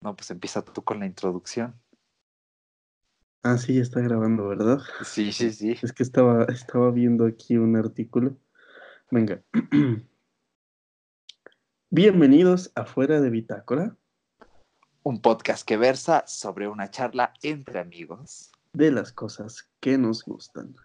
No, pues empieza tú con la introducción. Ah, sí, ya está grabando, ¿verdad? Sí, sí, sí. Es que estaba, estaba viendo aquí un artículo. Venga. Bienvenidos a Fuera de Bitácora. Un podcast que versa sobre una charla entre amigos. De las cosas que nos gustan.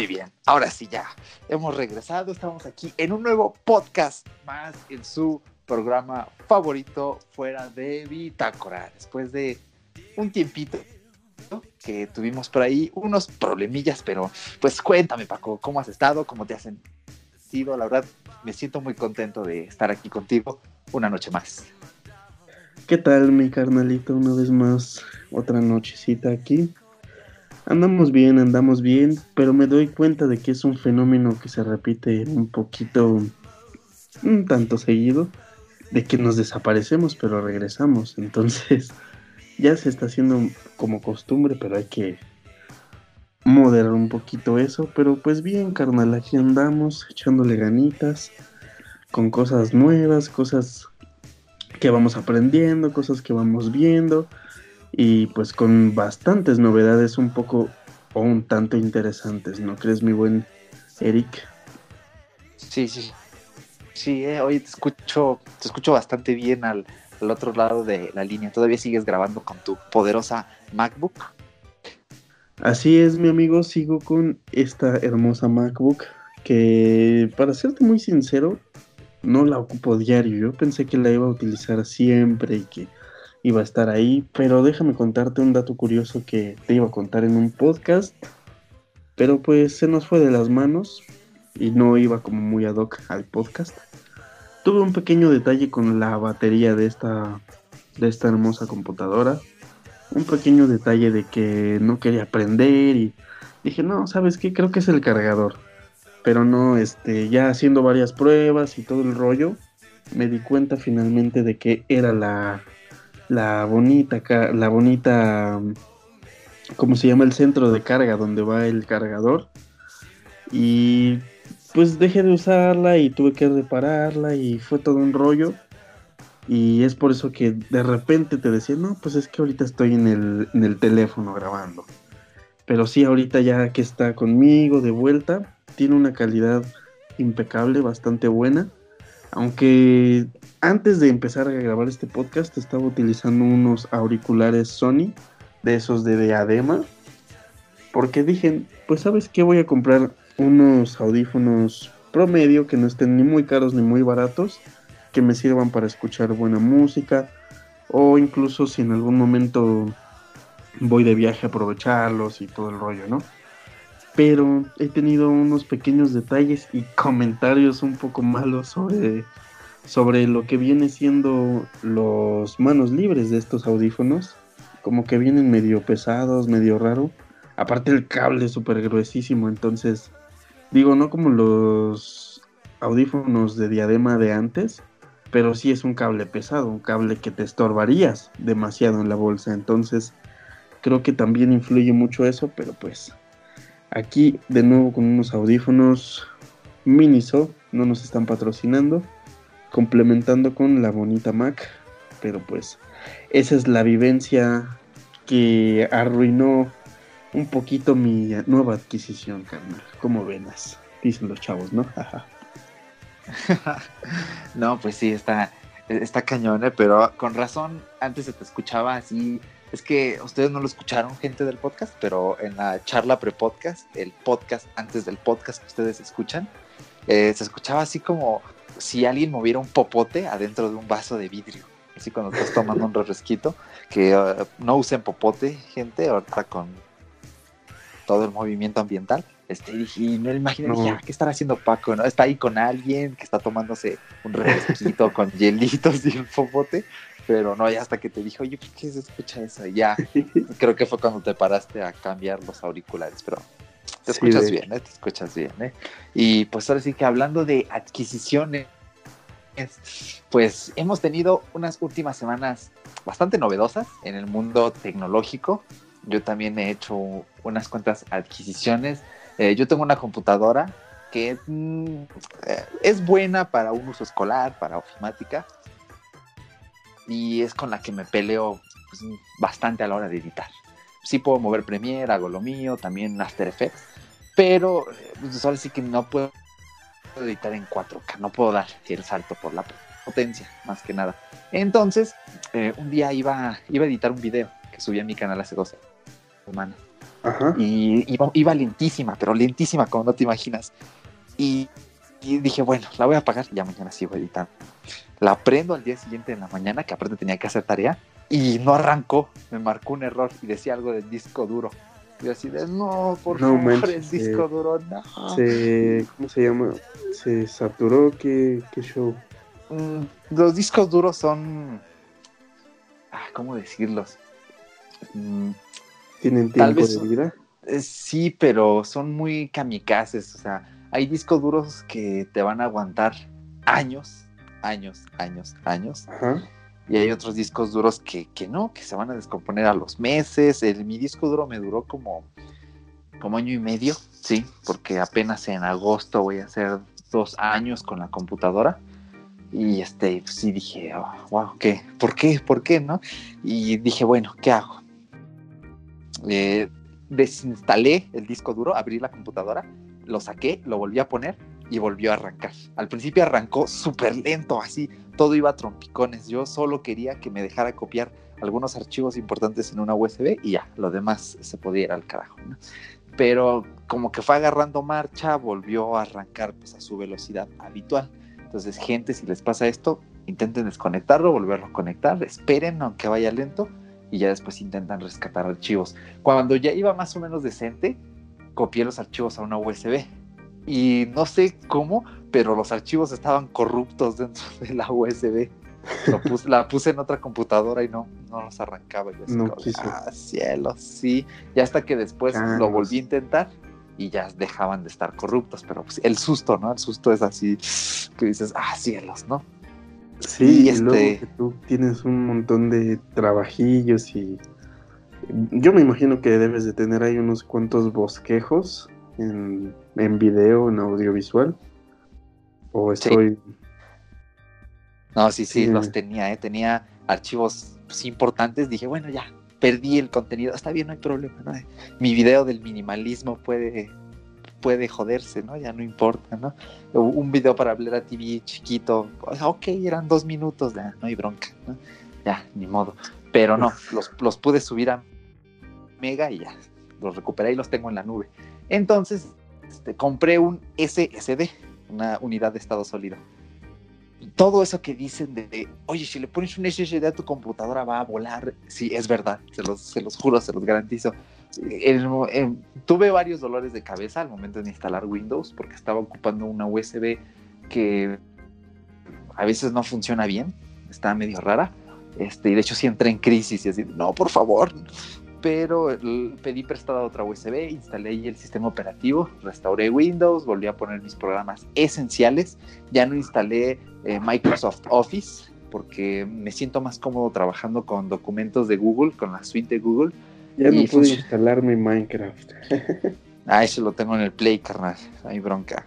Muy bien, ahora sí ya hemos regresado, estamos aquí en un nuevo podcast más en su programa favorito fuera de Bitácora. Después de un tiempito que tuvimos por ahí unos problemillas, pero pues cuéntame Paco, ¿cómo has estado? ¿Cómo te has sentido? La verdad me siento muy contento de estar aquí contigo una noche más. ¿Qué tal mi carnalito? Una vez más, otra nochecita aquí Andamos bien, andamos bien, pero me doy cuenta de que es un fenómeno que se repite un poquito, un tanto seguido, de que nos desaparecemos pero regresamos. Entonces ya se está haciendo como costumbre, pero hay que moderar un poquito eso. Pero pues bien, carnal, aquí andamos echándole ganitas con cosas nuevas, cosas que vamos aprendiendo, cosas que vamos viendo y pues con bastantes novedades un poco o un tanto interesantes, ¿no crees mi buen Eric? Sí, sí. Sí, eh, hoy te escucho, te escucho bastante bien al, al otro lado de la línea. ¿Todavía sigues grabando con tu poderosa MacBook? Así es, mi amigo, sigo con esta hermosa MacBook que, para serte muy sincero, no la ocupo diario. Yo pensé que la iba a utilizar siempre y que iba a estar ahí, pero déjame contarte un dato curioso que te iba a contar en un podcast, pero pues se nos fue de las manos y no iba como muy ad hoc al podcast. Tuve un pequeño detalle con la batería de esta, de esta hermosa computadora, un pequeño detalle de que no quería prender y dije, no, ¿sabes qué? Creo que es el cargador. Pero no, este, ya haciendo varias pruebas y todo el rollo, me di cuenta finalmente de que era la, la bonita, la bonita, ¿cómo se llama? El centro de carga donde va el cargador. Y pues dejé de usarla y tuve que repararla y fue todo un rollo. Y es por eso que de repente te decía, no, pues es que ahorita estoy en el, en el teléfono grabando. Pero sí, ahorita ya que está conmigo de vuelta, tiene una calidad impecable, bastante buena. Aunque antes de empezar a grabar este podcast estaba utilizando unos auriculares Sony, de esos de diadema, porque dije, pues sabes qué, voy a comprar unos audífonos promedio que no estén ni muy caros ni muy baratos, que me sirvan para escuchar buena música, o incluso si en algún momento voy de viaje aprovecharlos y todo el rollo, ¿no? Pero he tenido unos pequeños detalles y comentarios un poco malos sobre sobre lo que viene siendo los manos libres de estos audífonos. Como que vienen medio pesados, medio raro. Aparte el cable es súper gruesísimo, entonces digo, no como los audífonos de diadema de antes, pero sí es un cable pesado, un cable que te estorbarías demasiado en la bolsa. Entonces creo que también influye mucho eso, pero pues aquí de nuevo con unos audífonos Miniso, no nos están patrocinando complementando con la bonita Mac, pero pues esa es la vivencia que arruinó un poquito mi nueva adquisición, carnal. Como venas, dicen los chavos, ¿no? no, pues sí, está, está cañón, ¿eh? pero con razón, antes se te escuchaba así. Es que ustedes no lo escucharon, gente del podcast, pero en la charla pre-podcast, el podcast antes del podcast que ustedes escuchan, eh, se escuchaba así como si alguien moviera un popote adentro de un vaso de vidrio. Así cuando estás tomando un refresquito, que uh, no usen popote, gente, ahorita con todo el movimiento ambiental. Este, y no imaginé, no. ya, ¿qué estará haciendo Paco? ¿no? Está ahí con alguien que está tomándose un refresquito con hielitos y el popote, pero no, ya hasta que te dijo, oye, ¿por qué se escucha eso? Y ya, creo que fue cuando te paraste a cambiar los auriculares, pero Te escuchas bien, ¿eh? Te escuchas bien, ¿eh? Y pues ahora sí que hablando de adquisiciones, pues hemos tenido unas últimas semanas bastante novedosas en el mundo tecnológico. Yo también he hecho unas cuantas adquisiciones. Eh, yo tengo una computadora que mm, eh, es buena para un uso escolar, para ofimática, y es con la que me peleo pues, bastante a la hora de editar. Sí puedo mover Premiere, hago lo mío, también After Effects, pero pues, ahora sí que no puedo editar en 4K, no puedo dar el salto por la potencia, más que nada. Entonces, eh, un día iba, iba a editar un video que subí a mi canal hace dos semanas. Y iba, iba, lentísima, pero lentísima, como no te imaginas. Y, dije, bueno, la voy a apagar y ya mañana sigo editando. La prendo al día siguiente en la mañana, que aparte tenía que hacer tarea, y no arrancó. Me marcó un error y decía algo del disco duro. Y así de, no, por favor, el disco duro, no. Se, ¿Cómo se llama? ¿Se saturó? ¿Qué, qué show? Mm, los discos duros son. Ah, ¿Cómo decirlos? Mm, ¿Tienen tiempo de vida? Eh, sí, pero son muy kamikazes. O sea, hay discos duros que te van a aguantar años, años, años, años. Y hay otros discos duros que, que, no, que se van a descomponer a los meses. El, mi disco duro me duró como, como año y medio, sí, porque apenas en agosto voy a hacer dos años con la computadora. Y este, pues sí dije, wow, ¿qué? ¿Por qué? ¿Por qué? ¿No? Y dije, bueno, ¿qué hago? Eh, desinstalé el disco duro, abrí la computadora, lo saqué, lo volví a poner y volvió a arrancar. Al principio arrancó súper lento, así, todo iba a trompicones. Yo solo quería que me dejara copiar algunos archivos importantes en una USB y ya, lo demás se podía ir al carajo. Pero como que fue agarrando marcha, volvió a arrancar pues, a su velocidad habitual. Entonces, gente, si les pasa esto, intenten desconectarlo, volverlo a conectar, esperen aunque vaya lento y ya después intentan rescatar archivos. Cuando ya iba más o menos decente, copié los archivos a una USB. Y no sé cómo, pero los archivos estaban corruptos dentro de la USB. la puse en otra computadora y no, no los arrancaba. no Ah, cielo, sí. Y hasta que después ah, lo volví a intentar y ya dejaban de estar corruptos, pero pues, el susto, ¿no? El susto es así que dices, ah, cielos, ¿no? Sí, y este... que tú tienes un montón de trabajillos y yo me imagino que debes de tener ahí unos cuantos bosquejos en, en video, en audiovisual. O estoy... No, sí, sí, los tenía, ¿eh? tenía archivos pues, importantes. Dije, bueno, ya, perdí el contenido, está bien, no hay problema, ¿no? Mi video del minimalismo puede, puede joderse, ¿no? Ya no importa, ¿no? Un video para hablar a TV chiquito, ok, eran dos minutos, ya, no hay bronca, ¿no? Ya, ni modo. Pero no, los, los pude subir a Mega y ya, los recuperé y los tengo en la nube. Entonces, este, compré un SSD, una unidad de estado sólido todo eso que dicen de, oye, si le pones un SSD a tu computadora va a volar, sí, es verdad, se los, se los juro, se los garantizo. tuve varios dolores de cabeza al momento de instalar Windows porque estaba ocupando una USB que a veces no funciona bien, está medio rara. Este, y de hecho sí entré en crisis y así, no, por favor, pero pedí prestada otra USB, instalé el sistema operativo, restauré Windows, volví a poner mis programas esenciales, ya no instalé eh, Microsoft Office porque me siento más cómodo trabajando con documentos de Google, con la suite de Google. Ya no pude instalar mi Minecraft. ah, eso lo tengo en el Play, carnal. Hay bronca.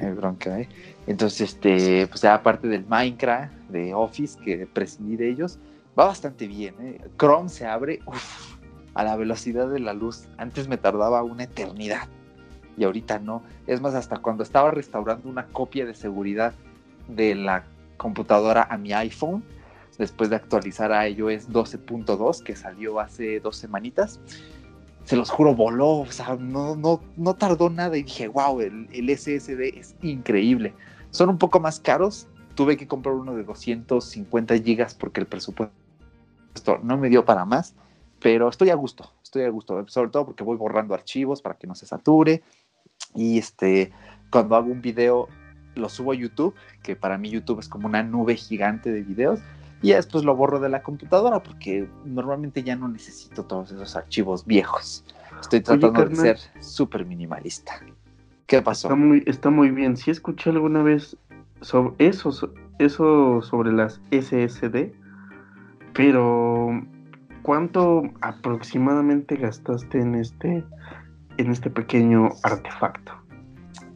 Hay bronca, ¿eh? Entonces, este, pues ya aparte del Minecraft, de Office, que prescindí de ellos, va bastante bien. ¿eh? Chrome se abre, uff, a la velocidad de la luz. Antes me tardaba una eternidad y ahorita no. Es más, hasta cuando estaba restaurando una copia de seguridad de la computadora a mi iPhone, después de actualizar a iOS 12.2, que salió hace dos semanitas, se los juro, voló, o sea, no, no, no tardó nada y dije, wow, el, el SSD es increíble. Son un poco más caros, tuve que comprar uno de 250 gigas porque el presupuesto no me dio para más pero estoy a gusto, estoy a gusto, sobre todo porque voy borrando archivos para que no se sature y este, cuando hago un video lo subo a YouTube, que para mí YouTube es como una nube gigante de videos, y después lo borro de la computadora porque normalmente ya no necesito todos esos archivos viejos. Estoy tratando de ser súper minimalista. ¿Qué pasó? Está muy, está muy bien. Sí escuché alguna vez sobre eso, eso sobre las SSD, pero ¿cuánto aproximadamente gastaste en este, en este pequeño artefacto?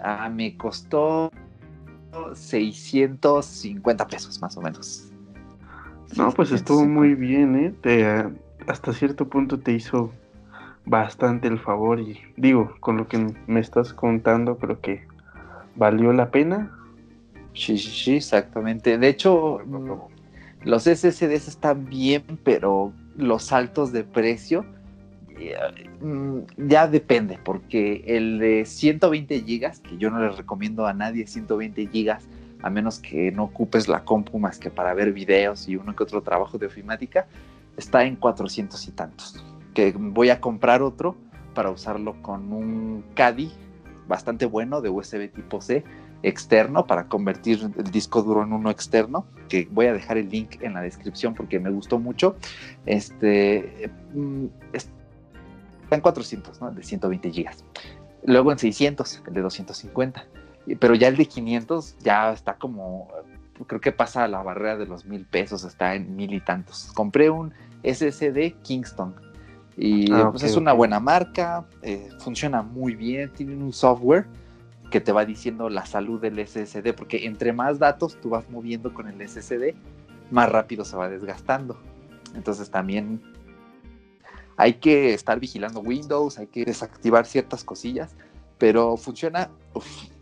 Ah, me costó 650 pesos más o menos. No, pues estuvo muy bien, ¿eh? Te, hasta cierto punto te hizo bastante el favor y digo, con lo que me estás contando, creo que valió la pena. Sí, sí, sí, exactamente. De hecho, los SSDs están bien, pero los saltos de precio mm, ya depende, porque el de 120 gigas, que yo no les recomiendo a nadie 120 gigas, a menos que no ocupes la compu más que para ver videos y uno que otro trabajo de ofimática, está en 400 y tantos. Que voy a comprar otro para usarlo con un Caddy bastante bueno de USB tipo C externo para convertir el disco duro en uno externo, que voy a dejar el link en la descripción porque me gustó mucho. Este está en 400, ¿no? De 120 gigas. Luego en 600, el de 250. Pero ya el de 500 ya está como, creo que pasa la barrera de los mil pesos, está en mil y tantos. Compré un SSD Kingston y ah, pues es una buena marca, eh, funciona muy bien, tiene un software que te va diciendo la salud del SSD, porque entre más datos tú vas moviendo con el SSD, más rápido se va desgastando. Entonces también hay que estar vigilando Windows, hay que desactivar ciertas cosillas, pero funciona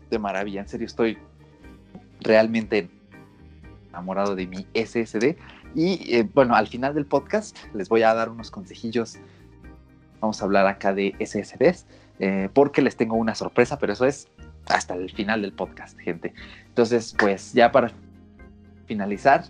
de maravilla. En serio, estoy realmente enamorado de mi SSD. Y eh, bueno, al final del podcast les voy a dar unos consejillos. Vamos a hablar acá de SSDs, eh, porque les tengo una sorpresa, pero eso es hasta el final del podcast, gente. Entonces, pues ya para finalizar,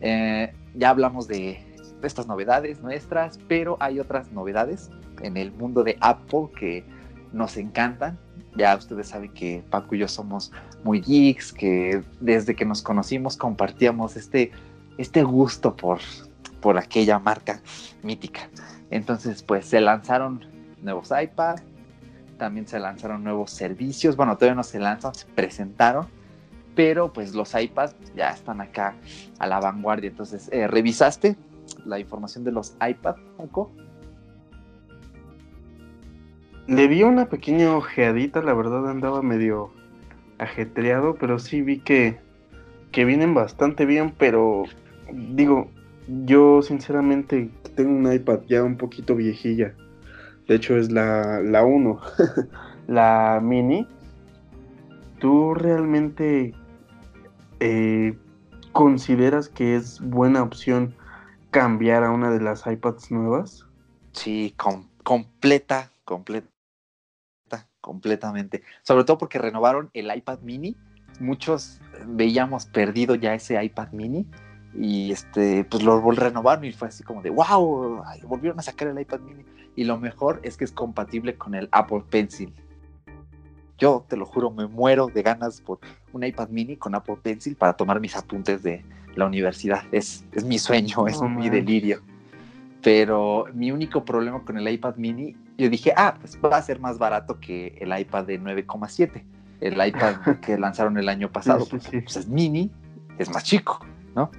eh, ya hablamos de estas novedades nuestras, pero hay otras novedades en el mundo de Apple que nos encantan. Ya ustedes saben que Paco y yo somos muy geeks, que desde que nos conocimos compartíamos este, este gusto por, por aquella marca mítica. Entonces, pues se lanzaron nuevos iPad, también se lanzaron nuevos servicios. Bueno, todavía no se lanzan, se presentaron, pero pues los iPads ya están acá a la vanguardia. Entonces, eh, ¿revisaste la información de los iPad, Paco? Le vi una pequeña ojeadita, la verdad andaba medio ajetreado, pero sí vi que, que vienen bastante bien, pero digo, yo sinceramente tengo un iPad ya un poquito viejilla. De hecho es la, la 1, la mini. ¿Tú realmente eh, consideras que es buena opción cambiar a una de las iPads nuevas? Sí, completa, completa, completamente. Sobre todo porque renovaron el iPad mini. Muchos veíamos perdido ya ese iPad mini y este pues lo renovaron y fue así como de wow, volvieron a sacar el iPad mini y lo mejor es que es compatible con el Apple Pencil. Yo te lo juro, me muero de ganas por un iPad mini con Apple Pencil para tomar mis apuntes de la universidad. Es, es mi sueño, es mi delirio. Pero mi único problema con el iPad mini, yo dije, ah, pues va a ser más barato que el iPad de 9,7, el iPad que lanzaron el año pasado. Pues es mini, es más chico, ¿no?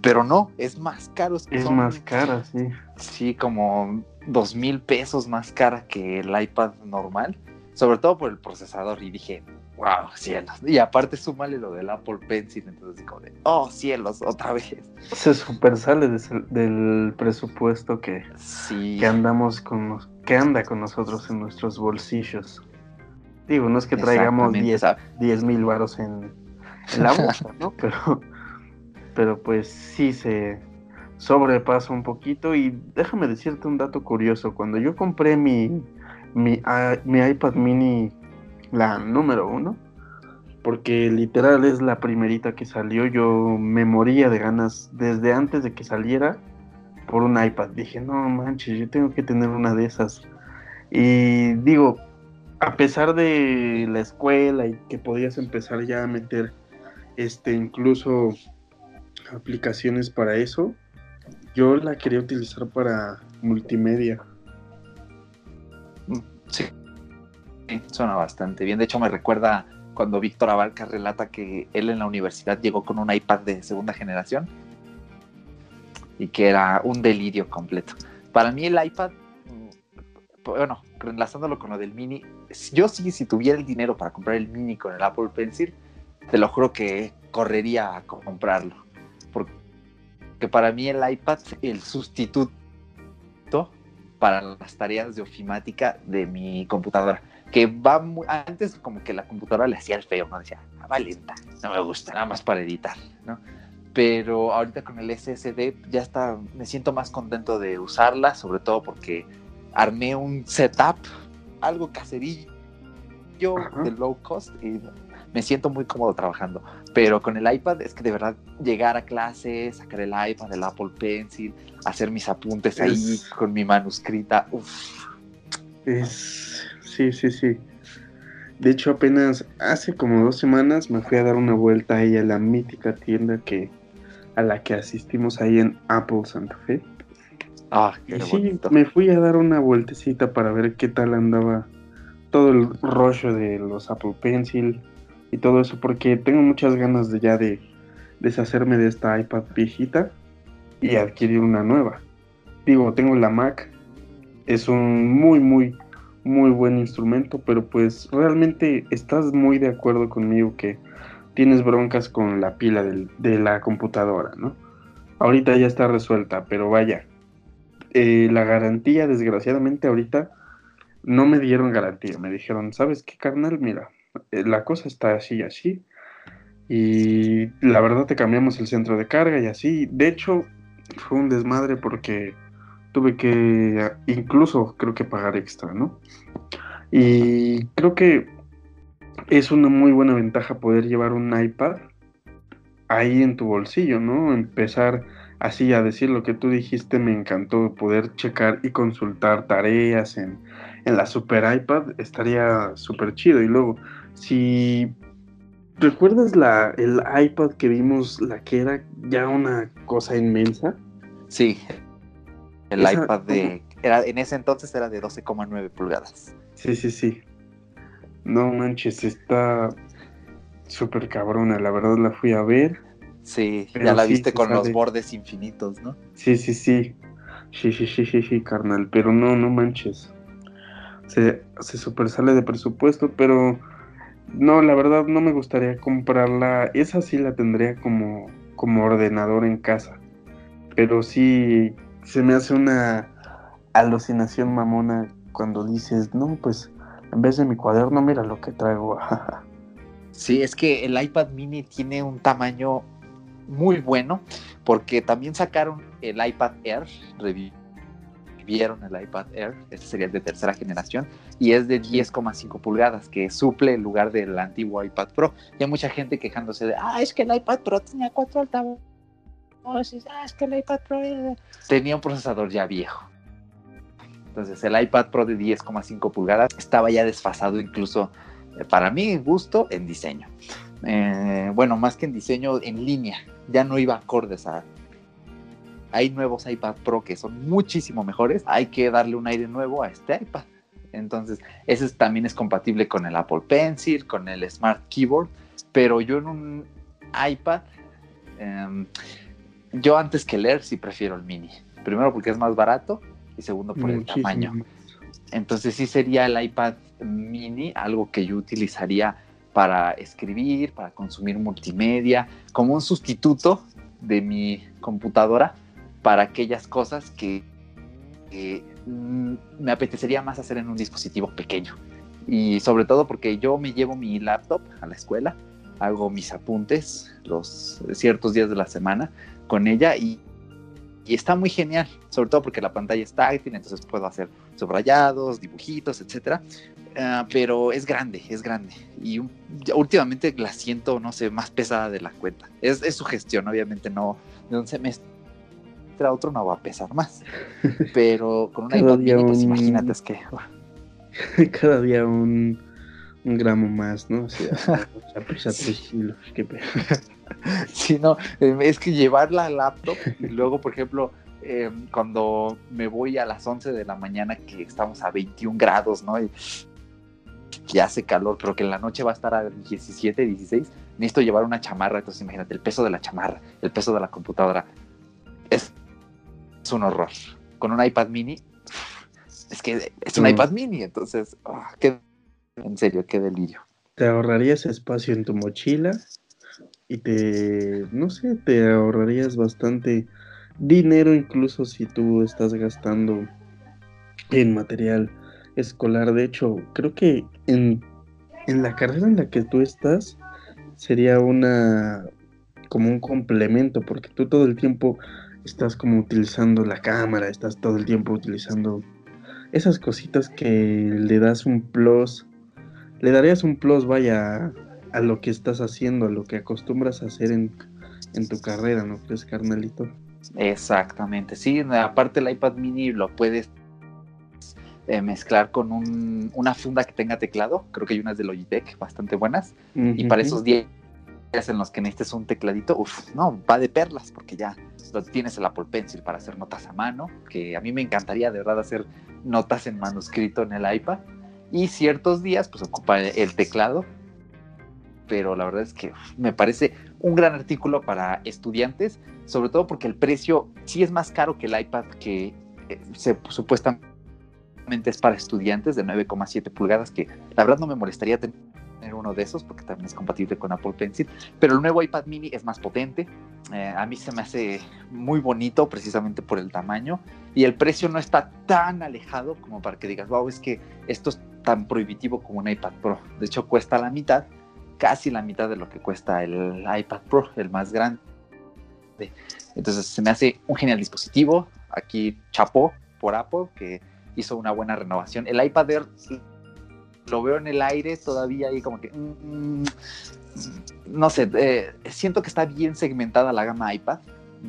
Pero no, es más caro. Es, más cara, sí. Sí, como dos mil pesos más cara que el iPad normal, sobre todo por el procesador. Y dije, wow, cielos. Y aparte súmale lo del Apple Pencil, entonces digo, de, oh cielos, otra vez. Se super sale del presupuesto que, que andamos con que anda con nosotros en nuestros bolsillos. Digo, no es que traigamos 10 mil varos en, en, la bolsa, ¿no? Pero, pero pues sí se sobrepasa un poquito. Y déjame decirte un dato curioso. Cuando yo compré mi, mi, ah, mi iPad mini la número uno, porque literal es la primerita que salió. Yo me moría de ganas desde antes de que saliera por un iPad. Dije, no manches, yo tengo que tener una de esas. Y digo, a pesar de la escuela y que podías empezar ya a meter este incluso aplicaciones para eso, yo la quería utilizar para multimedia. Sí, suena bastante bien. De hecho, me recuerda cuando Víctor Abarca relata que él en la universidad llegó con un iPad de segunda generación y que era un delirio completo. Para mí el iPad, mm, bueno, enlazándolo con lo del mini, yo sí, si tuviera el dinero para comprar el mini con el Apple Pencil, te lo juro que correría a comprarlo. Porque para mí el iPad, el sustituto para las tareas de ofimática de mi computadora que va muy, antes como que la computadora le hacía el feo, ¿no? Decía, ah, va lenta, no me gusta, nada más para editar, ¿no? Pero ahorita con el SSD ya está, me siento más contento de usarla, sobre todo porque armé un setup, algo caserillo de low cost y me siento muy cómodo trabajando. Pero con el iPad es que de verdad llegar a clase, sacar el iPad, el Apple Pencil, hacer mis apuntes ahí con mi manuscrita, uff. Es Sí, sí, sí. De hecho, apenas hace como dos semanas me fui a dar una vuelta ahí a la mítica tienda que a la que asistimos ahí en Apple Santa Fe. Ah, qué y sí, me fui a dar una vueltecita para ver qué tal andaba todo el rollo de los Apple Pencil y todo eso, porque tengo muchas ganas de ya de deshacerme de esta iPad viejita y adquirir una nueva. Digo, tengo la Mac, es un muy, muy muy buen instrumento, pero pues realmente estás muy de acuerdo conmigo que tienes broncas con la pila de la computadora, ¿no? Ahorita ya está resuelta, pero vaya, eh, la garantía, desgraciadamente ahorita no me dieron garantía, me dijeron, ¿sabes qué, carnal? Mira, la cosa está así y así, y la verdad te cambiamos el centro de carga y así, de hecho fue un desmadre porque tuve que incluso creo que pagar extra, ¿no? Y creo que es una muy buena ventaja poder llevar un iPad ahí en tu bolsillo, ¿no? Empezar así a decir lo que tú dijiste, me encantó poder checar y consultar tareas en, en la super iPad, estaría súper chido. Y luego, si recuerdas la, el iPad que vimos, la que era ya una cosa inmensa. Sí, el iPad de. Era, en ese entonces era de 12,9 pulgadas. Sí, sí, sí. No manches, está súper cabrona. La verdad la fui a ver. Sí, ya la viste con los bordes infinitos, ¿no? Sí, sí, sí. Sí, sí, sí, sí, sí, carnal. Pero no, no manches. Se, se super sale de presupuesto, pero no, la verdad no me gustaría comprarla. Esa sí la tendría como, como ordenador en casa. Pero sí se me hace una alucinación mamona cuando dices, no, pues en vez de mi cuaderno, mira lo que traigo. sí, es que el iPad mini tiene un tamaño muy bueno, porque también sacaron el iPad Air, revivieron el iPad Air, este sería el de tercera generación, y es de 10,5 pulgadas, que suple el lugar del antiguo iPad Pro. Y hay mucha gente quejándose de, ah, es que el iPad Pro tenía cuatro altavoces Ah, es que el iPad Pro tenía un procesador ya viejo. Entonces el iPad Pro de 10,5 pulgadas estaba ya desfasado incluso eh, para mi gusto en diseño. Eh, bueno, más que en diseño, en línea. Ya no iba acordes a... Hay nuevos iPad Pro que son muchísimo mejores. Hay que darle un aire nuevo a este iPad. Entonces, ese también es compatible con el Apple Pencil, con el Smart Keyboard. Pero yo en un iPad... Em, yo antes que leer sí prefiero el mini. Primero porque es más barato y segundo por el tamaño. Entonces sí sería el iPad mini algo que yo utilizaría para escribir, para consumir multimedia, como un sustituto de mi computadora para aquellas cosas que, mm, me apetecería más hacer en un dispositivo pequeño. Y sobre todo porque yo me llevo mi laptop a la escuela, hago mis apuntes los ciertos días de la semana con ella y, está muy genial, sobre todo porque la pantalla es táctil, entonces puedo hacer subrayados, dibujitos, etcétera. Ah, pero es grande, es grande. Y últimamente la siento, no sé, más pesada de la cuenta. Es, su gestión, obviamente no, de un semestre a otro no va a pesar más. Pero con una iPad mini, pues imagínate, es que... Cada día un, un gramo más, ¿no? O sea, pesa kilos, qué Sí, no, em, es que llevar la laptop y luego, por ejemplo, eh, cuando me voy a las 11 de la mañana que estamos a 21 grados, ¿no? Y, ya hace calor, pero que en la noche va a estar a 17, 16, necesito llevar una chamarra, entonces imagínate el peso de la chamarra, el peso de la computadora. Es, es un horror. Con un iPad mini, es que es un Mm. iPad mini, entonces, ah, qué- en serio, qué delirio. Te ahorrarías espacio en tu mochila y te, no sé, te ahorrarías bastante dinero incluso si tú estás gastando en material escolar. De hecho, creo que en, en la carrera en la que tú estás sería una como un complemento porque tú todo el tiempo estás como utilizando la cámara, estás todo el tiempo utilizando esas cositas que le das un plus, le darías un plus, vaya, a lo que estás haciendo, a lo que acostumbras a hacer en, en tu carrera, ¿no crees, carnalito? Exactamente, sí, aparte el iPad mini lo puedes eh, mezclar con un- una funda que tenga teclado, creo que hay unas de Logitech bastante buenas, y para esos días en los que necesites un tecladito, uff, no, va de perlas, porque ya tienes el Apple Pencil para hacer notas a mano, que a mí me encantaría de verdad hacer notas en manuscrito en el iPad, y ciertos días pues ocupa el, teclado, pero la verdad es que me parece un gran artículo para estudiantes, sobre todo porque el precio sí es más caro que el iPad que eh, supuestamente es para estudiantes de 9,7 pulgadas, que la verdad no me molestaría tener uno de esos porque también es compatible con Apple Pencil, pero el nuevo iPad mini es más potente, eh, a mí se me hace muy bonito precisamente por el tamaño y el precio no está tan alejado como para que digas, wow, es que esto es tan prohibitivo como un iPad Pro, de hecho cuesta la mitad, casi la mitad de lo que cuesta el iPad Pro, el más grande. Entonces se me hace un genial dispositivo. Aquí chapó por Apple que hizo una buena renovación. El iPad Air lo veo en el aire todavía ahí como que mm, no sé, eh, siento que está bien segmentada la gama iPad.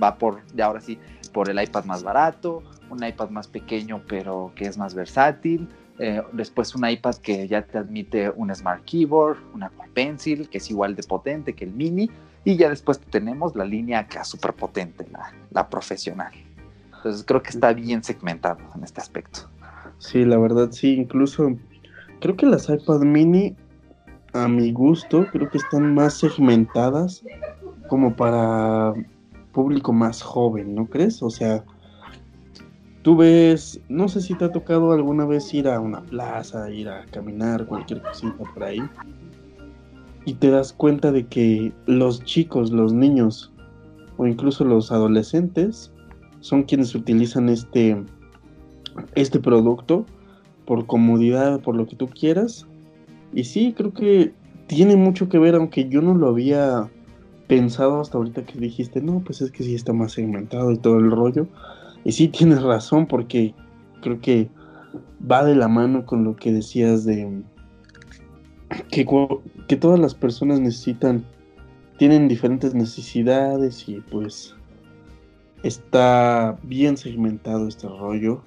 Va por, ya ahora sí, por el iPad más barato, un iPad más pequeño pero que es más versátil. eh, después un iPad que ya te admite un Smart Keyboard, un Apple Pencil, que es igual de potente que el mini. Y ya después tenemos la línea acá súper potente, la, la profesional. Entonces creo que está bien segmentado en este aspecto. Sí, la verdad sí, incluso creo que las iPad mini, a mi gusto, creo que están más segmentadas como para público más joven, ¿no crees? O sea, tú ves, no sé si te ha tocado alguna vez ir a una plaza, ir a caminar, cualquier cosita por ahí, y te das cuenta de que los chicos, los niños, o incluso los adolescentes, son quienes utilizan este, este producto por comodidad, por lo que tú quieras. Y sí, creo que tiene mucho que ver, aunque yo no lo había pensado hasta ahorita que dijiste, no, pues es que sí está más segmentado y todo el rollo. Y sí tienes razón, porque creo que va de la mano con lo que decías de que, que todas las personas necesitan, tienen diferentes necesidades y pues está bien segmentado este rollo,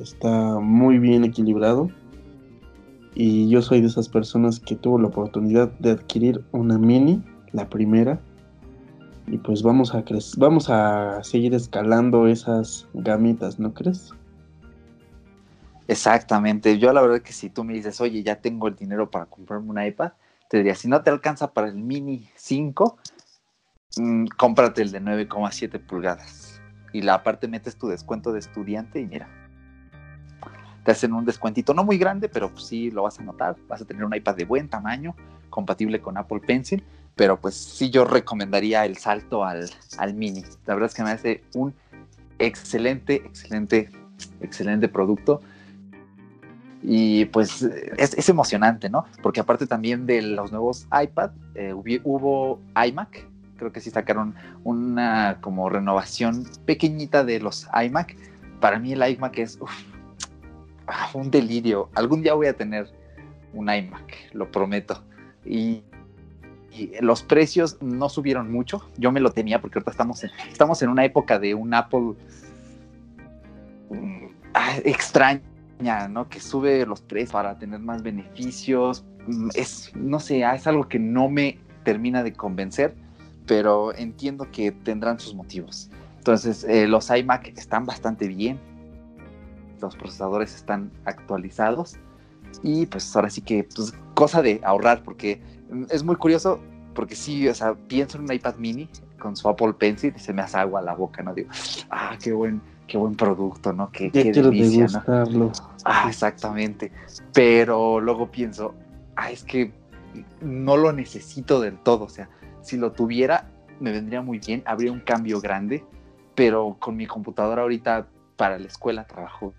está muy bien equilibrado. Y yo soy de esas personas que tuvo la oportunidad de adquirir una mini, la primera. Y pues vamos a crec- vamos a seguir escalando esas gamitas, ¿no crees? Exactamente. Yo la verdad que si tú me dices, oye, ya tengo el dinero para comprarme un iPad, te diría, si no te alcanza para el mini 5, mm, cómprate el de 9,7 pulgadas. Y la aparte metes tu descuento de estudiante y mira, te hacen un descuentito, no muy grande, pero pues sí lo vas a notar. Vas a tener un iPad de buen tamaño, compatible con Apple Pencil, pero pues sí yo recomendaría el salto al, al mini. La verdad es que me hace un excelente, excelente, excelente producto. Y pues es, emocionante, ¿no? Porque aparte también de los nuevos iPad, eh, hubo iMac, creo que sí sacaron una como renovación pequeñita de los iMac. Para mí el iMac es uf, ah, un delirio. Algún día voy a tener un iMac, lo prometo. Y, los precios no subieron mucho. Yo me lo tenía porque ahorita estamos en, estamos en una época de un Apple mm, ah, extraña, ¿no? Que sube los precios para tener más beneficios. Mm, Es, no sé, ah, es algo que no me termina de convencer, pero entiendo que tendrán sus motivos. Entonces, eh, los iMac están bastante bien. Los procesadores están actualizados. Y pues ahora sí que, pues, cosa de ahorrar, porque es muy curioso, porque sí, o sea, pienso en un iPad mini con su Apple Pencil y se me hace agua a la boca, ¿no? Digo, ah, qué buen, qué buen producto, ¿no? Qué, qué delicia, ¿no? Ah, exactamente. Pero luego pienso, ah, es que no lo necesito del todo, o sea, si lo tuviera, me vendría muy bien, habría un cambio grande, pero con mi computadora ahorita para la escuela trabajo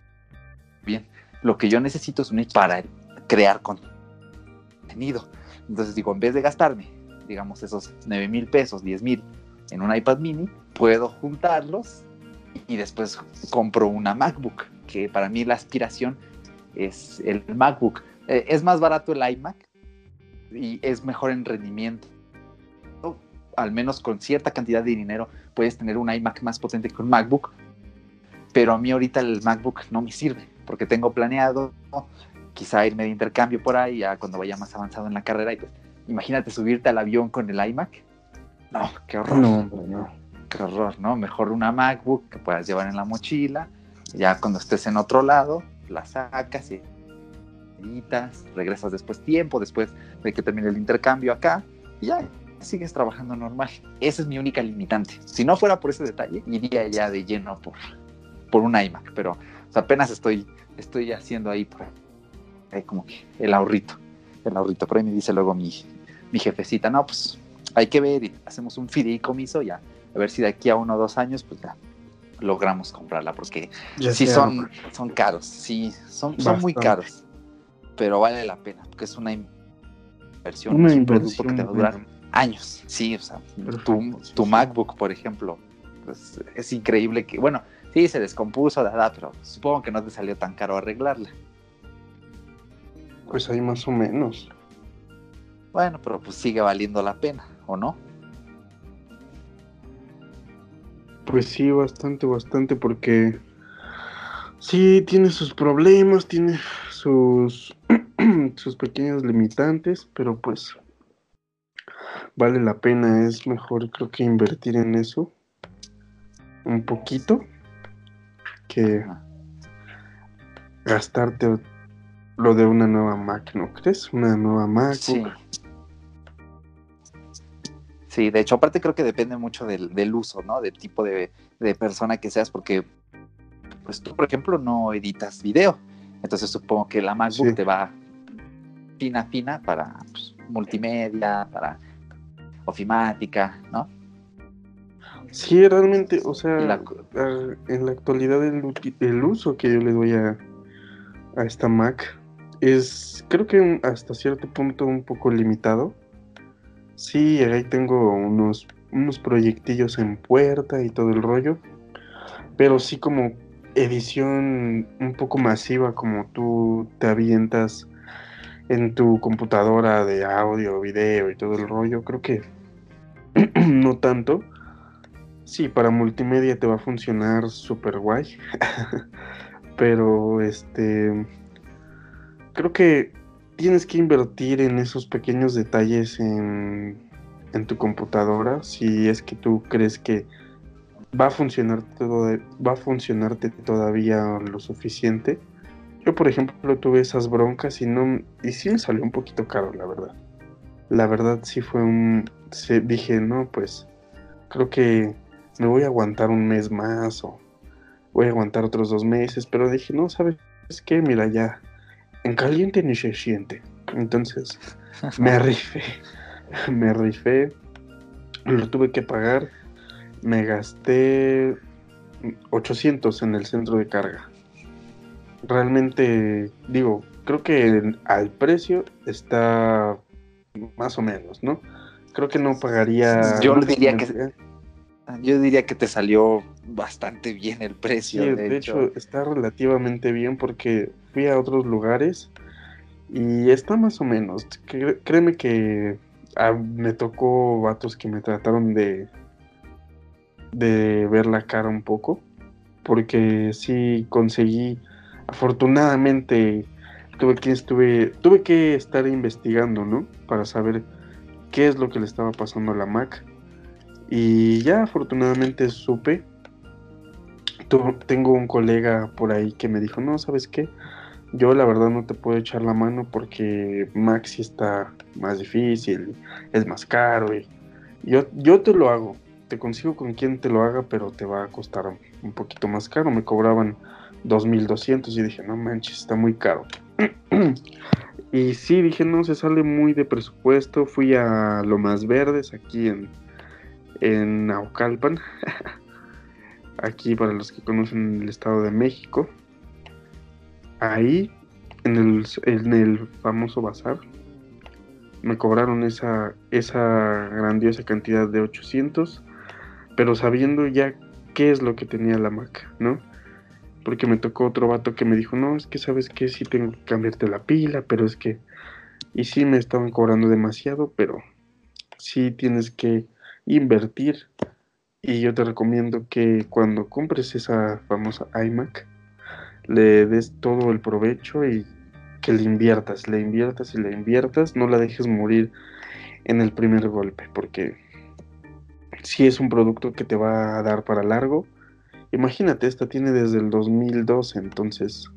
bien. Lo que yo necesito es un para crear contenido. Entonces digo, en vez de gastarme, digamos, esos 9 mil pesos, 10 mil en un iPad mini, puedo juntarlos y después compro una MacBook, que para mí la aspiración es el MacBook. Eh, es más barato el iMac y es mejor en rendimiento. Al menos con cierta cantidad de dinero puedes tener un iMac más potente que un MacBook, pero a mí ahorita el MacBook no me sirve porque tengo planeado quizá irme de intercambio por ahí ya cuando vaya más avanzado en la carrera y pues imagínate subirte al avión con el iMac. No, qué horror. No, no. Qué horror, ¿no? Mejor una MacBook que puedas llevar en la mochila. Ya cuando estés en otro lado, la sacas y editas, regresas después tiempo, después de que termine el intercambio acá, y ya sigues trabajando normal. Esa es mi única limitante. Si no fuera por ese detalle, iría ya de lleno por, por un iMac, pero apenas estoy, estoy haciendo ahí por ahí. Como que el ahorrito, el ahorrito. Por ahí me dice luego mi, mi jefecita, no, pues hay que ver y hacemos un fideicomiso ya, a ver si de aquí a uno o dos años, pues ya logramos comprarla, porque sí son, son caros, sí, son, son muy caros, pero vale la pena, porque es una inversión, una un producto que te va a durar años, sí, o sea, tu, tu, MacBook, por ejemplo, pues es increíble que, bueno, sí, se descompuso, da, pero supongo que no te salió tan caro arreglarla. Pues ahí más o menos. Bueno, pero pues sigue valiendo la pena, ¿o no? Pues sí, bastante, bastante, porque sí tiene sus problemas, tiene sus, sus pequeños limitantes, pero pues vale la pena, es mejor creo que invertir en eso un poquito que gastarte lo de una nueva Mac, ¿no crees? Una nueva Mac. Sí. Sí, de hecho, aparte creo que depende mucho del, uso, ¿no? Del tipo de, persona que seas, porque pues tú, por ejemplo, no editas video. Entonces supongo que la MacBook te va fina, fina para pues, multimedia, para ofimática, ¿no? Sí, realmente, o sea, en la actualidad el, uso que yo le doy a, a esta Mac es, creo que hasta cierto punto un poco limitado Sí, ahí tengo unos, unos proyectillos en puerta y todo el rollo. Pero sí como edición un poco masiva como tú te avientas en tu computadora de audio, video y todo el rollo, creo que no tanto. Sí, para multimedia te va a funcionar súper guay. Pero este creo que tienes que invertir en esos pequeños detalles en, tu computadora si es que tú crees que va a funcionar todo, va a funcionarte todavía lo suficiente. Yo, por ejemplo, tuve esas broncas y no y sí me salió un poquito caro, la verdad. La verdad sí fue un dije, no, pues creo que me voy a aguantar un mes más o voy a aguantar otros dos meses, pero dije, no, ¿sabes qué? Mira, ya en caliente ni se siente. Entonces me rifé, me rifé, lo tuve que pagar, me gasté 800 en el centro de carga. Realmente, digo, creo que al precio está más o menos, ¿no? Creo que no pagaría. Yo diría que. Yo diría que te salió bastante bien el precio. de, hecho. está relativamente bien porque fui a otros lugares y está más o menos. Créeme que ah, me tocó vatos que me trataron de, de ver la cara un poco. Porque sí conseguí, afortunadamente, tuve que, estuve, tuve que estar investigando, ¿no? Para saber qué es lo que le estaba pasando a la Mac. Y ya afortunadamente supe tengo un colega por ahí que me dijo, no, ¿sabes qué? Yo la verdad no te puedo echar la mano porque Maxi está más difícil, es más caro y yo, yo te lo hago, te consigo con quien te lo haga, pero te va a costar un poquito más caro. Me cobraban 2.200 y dije, no manches, está muy caro. y sí, dije, no, se sale muy de presupuesto. Fui a Lo Más Verdes, aquí en, en Naucalpan. aquí para los que conocen el Estado de México. Ahí, en el, en el famoso bazar, me cobraron esa, esa grandiosa cantidad de 800 pero sabiendo ya qué es lo que tenía la Mac, ¿no? Porque me tocó otro vato que me dijo, no, es que sabes que sí tengo que cambiarte la pila, pero es que... Y sí me estaban cobrando demasiado, pero sí tienes que invertir. Y yo te recomiendo que cuando compres esa famosa iMac, le des todo el provecho y que le inviertas, le inviertas y le inviertas, no la dejes morir en el primer golpe, porque si es un producto que te va a dar para largo. Imagínate, esta tiene desde el 2012, entonces...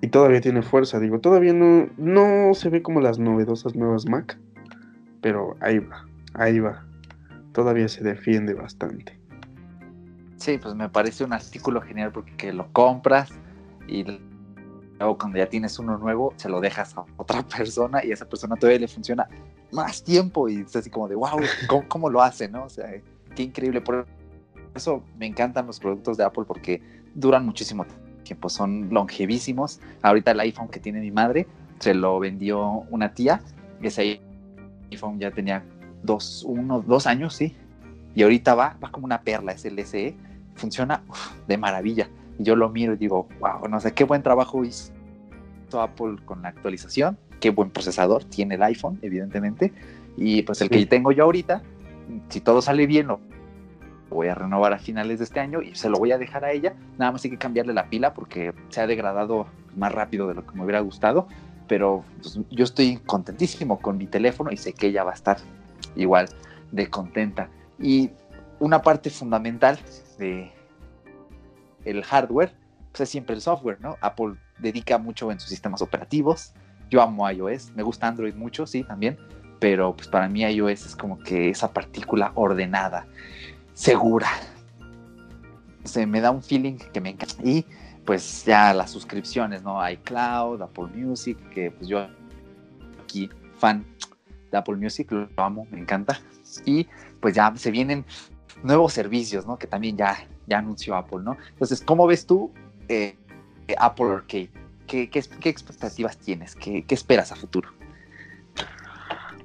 Y todavía tiene fuerza, digo, todavía no, no se ve como las novedosas nuevas Mac, pero ahí va, ahí va. Todavía se defiende bastante. Sí, pues me parece un artículo genial porque lo compras y luego cuando ya tienes uno nuevo se lo dejas a otra persona y a esa persona todavía le funciona más tiempo y es así como de, wow, ¿cómo, lo hace, no? O sea, qué increíble. Por eso me encantan los productos de Apple porque duran muchísimo tiempo, son longevísimos. Ahorita el iPhone que tiene mi madre se lo vendió una tía, ese iPhone ya tenía dos, uno, dos años, sí, y ahorita va, va como una perla, es el SE, funciona de maravilla. Y yo lo miro y digo, wow, no sé, qué buen trabajo hizo Apple con la actualización qué buen procesador tiene el iPhone, evidentemente. Y pues el que tengo yo ahorita, si todo sale bien, lo voy a renovar a finales de este año y se lo voy a dejar a ella. Nada más hay que cambiarle la pila porque se ha degradado más rápido de lo que me hubiera gustado. Pero pues, yo estoy contentísimo con mi teléfono y sé que ella va a estar igual de contenta. Y una parte fundamental de el hardware pues es siempre el software, ¿no? Apple dedica mucho en sus sistemas operativos, yo amo iOS, me gusta Android mucho, sí, también, pero pues para mí iOS es como que esa partícula ordenada, segura. Se me da un feeling que me encanta. Y pues ya las suscripciones, ¿no? iCloud, Apple Music, que pues yo aquí fan de Apple Music, lo amo, me encanta. Y pues ya se vienen nuevos servicios, ¿no? Que también ya, ya anunció Apple, ¿no? Entonces, ¿cómo ves tú eh, Apple Arcade? ¿Qué, expectativas tienes? ¿Qué, esperas a futuro?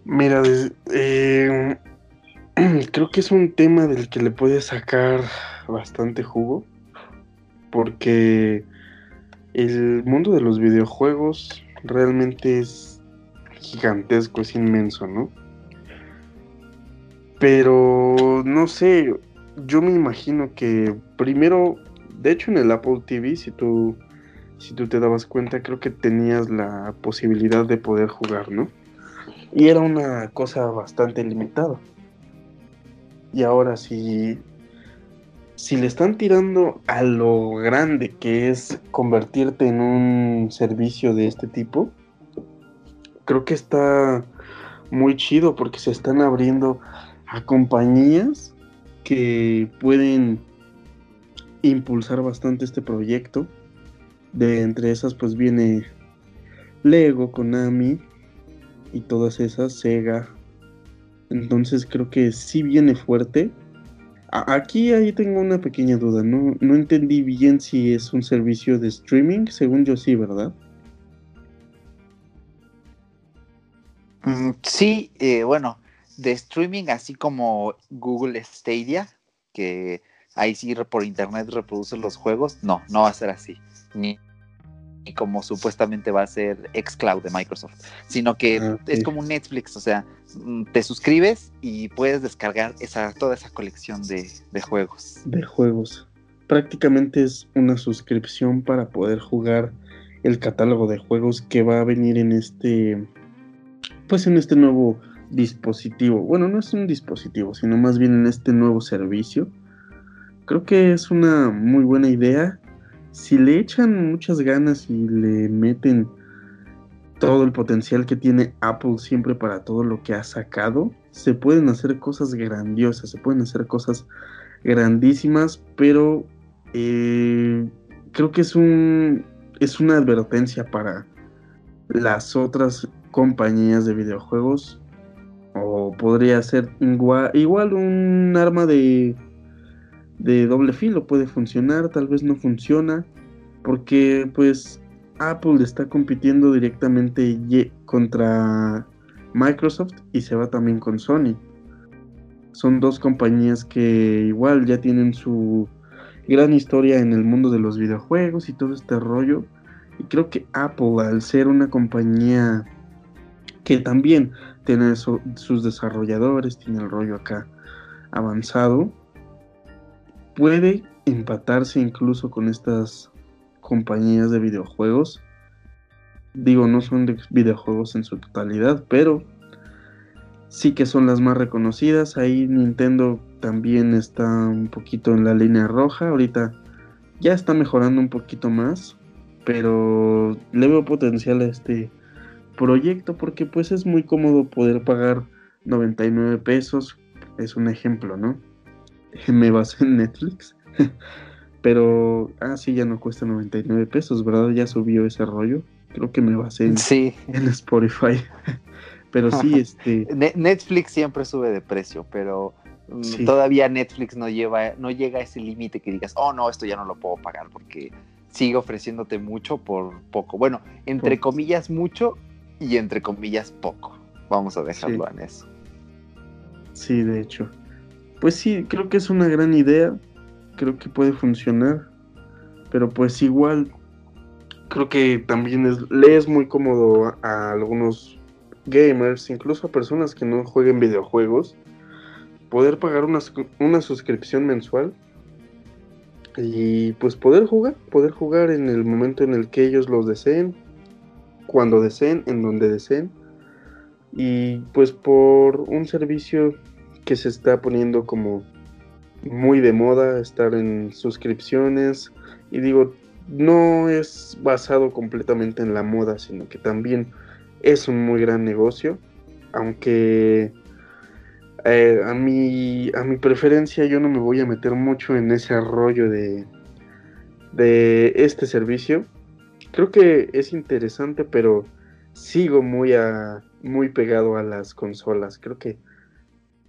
Mira, eh, creo que es un tema del que le puedes sacar bastante jugo, porque el mundo de los videojuegos realmente es gigantesco, es inmenso, ¿no? Pero no sé, yo me imagino que primero, de hecho en el Apple TV, si tú si tú te dabas cuenta, creo que tenías la posibilidad de poder jugar, ¿no? Y era una cosa bastante limitada. Y ahora si, si le están tirando a lo grande que es convertirte en un servicio de este tipo, creo que está muy chido porque se están abriendo a compañías que pueden impulsar bastante este proyecto de entre esas pues viene Lego, Konami y todas esas, Sega. Entonces creo que sí viene fuerte. aquí ahí tengo una pequeña duda. No, no entendí bien si es un servicio de streaming. Según yo sí, ¿verdad? Sí, eh, bueno, de streaming así como Google Stadia, que ahí sí por internet reproduce los juegos. No, no va a ser así ni, como supuestamente va a ser xCloud de Microsoft, sino que ah, es como un Netflix, o sea, mm, te suscribes y puedes descargar esa, toda esa colección de, juegos. De juegos. Prácticamente es una suscripción para poder jugar el catálogo de juegos que va a venir en este, pues en este nuevo dispositivo. Bueno, no es un dispositivo, sino más bien en este nuevo servicio Creo que es una muy buena idea. Si le echan muchas ganas y le meten todo el potencial que tiene Apple siempre para todo lo que ha sacado, se pueden hacer cosas grandiosas, se pueden hacer cosas grandísimas, pero eh, creo que es un es una advertencia para las otras compañías de videojuegos o podría ser igual, un arma de de doble filo puede funcionar, tal vez no funciona, porque pues Apple está compitiendo directamente contra Microsoft y se va también con Sony. Son dos compañías que igual ya tienen su gran historia en el mundo de los videojuegos y todo este rollo. Y creo que Apple, al ser una compañía que también tiene sus desarrolladores, tiene el rollo acá avanzado, puede empatarse incluso con estas compañías de videojuegos. Digo, no son de videojuegos en su totalidad, pero sí que son las más reconocidas. Ahí Nintendo también está un poquito en la línea roja. Ahorita ya está mejorando un poquito más, pero le veo potencial a este proyecto porque pues es muy cómodo poder pagar 99 pesos. Es un ejemplo, ¿no? Me basé en Netflix. Pero, ah, sí, ya no cuesta 99 pesos, ¿verdad? Ya subió ese rollo. Creo que me basé en, sí. en Spotify. pero sí, este. Netflix siempre sube de precio, pero mm, todavía Netflix no, lleva, no llega a ese límite que digas, oh no, esto ya no lo puedo pagar porque sigue ofreciéndote mucho por poco. Bueno, entre comillas mucho y entre comillas poco. Vamos a dejarlo en eso. Sí, de hecho. Pues sí, creo que es una gran idea creo que puede funcionar. Pero pues igual, creo que también es, le es muy cómodo a, algunos gamers, incluso a personas que no jueguen videojuegos, poder pagar una, una suscripción mensual y pues poder jugar, poder jugar en el momento en el que ellos los deseen, cuando deseen, en donde deseen. Y pues por un servicio que se está poniendo como muy de moda estar en suscripciones y digo, no es basado completamente en la moda, sino que también es un muy gran negocio, aunque eh, a, mi, a mi preferencia yo no me voy a meter mucho en ese rollo de, de este servicio. Creo que es interesante, pero sigo muy, a, muy pegado a las consolas. Creo que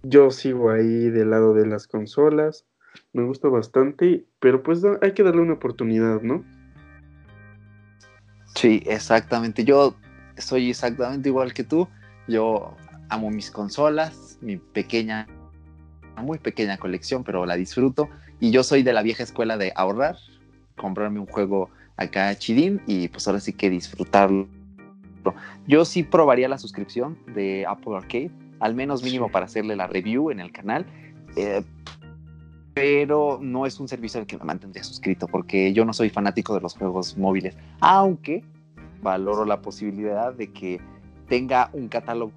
yo sigo ahí del lado de las consolas. Me gusta bastante, pero pues hay que darle una oportunidad, ¿no? Sí, exactamente. Yo soy exactamente igual que tú. Yo amo mis consolas, mi pequeña, muy pequeña colección, pero la disfruto. Y yo soy de la vieja escuela de ahorrar, comprarme un juego acá chidín y pues ahora sí que disfrutarlo. Yo sí probaría la suscripción de Apple Arcade al menos mínimo para hacerle la review en el canal. Eh, pero no es un servicio al que me mantendría suscrito porque yo no soy fanático de los juegos móviles, aunque valoro la posibilidad de que tenga un catálogo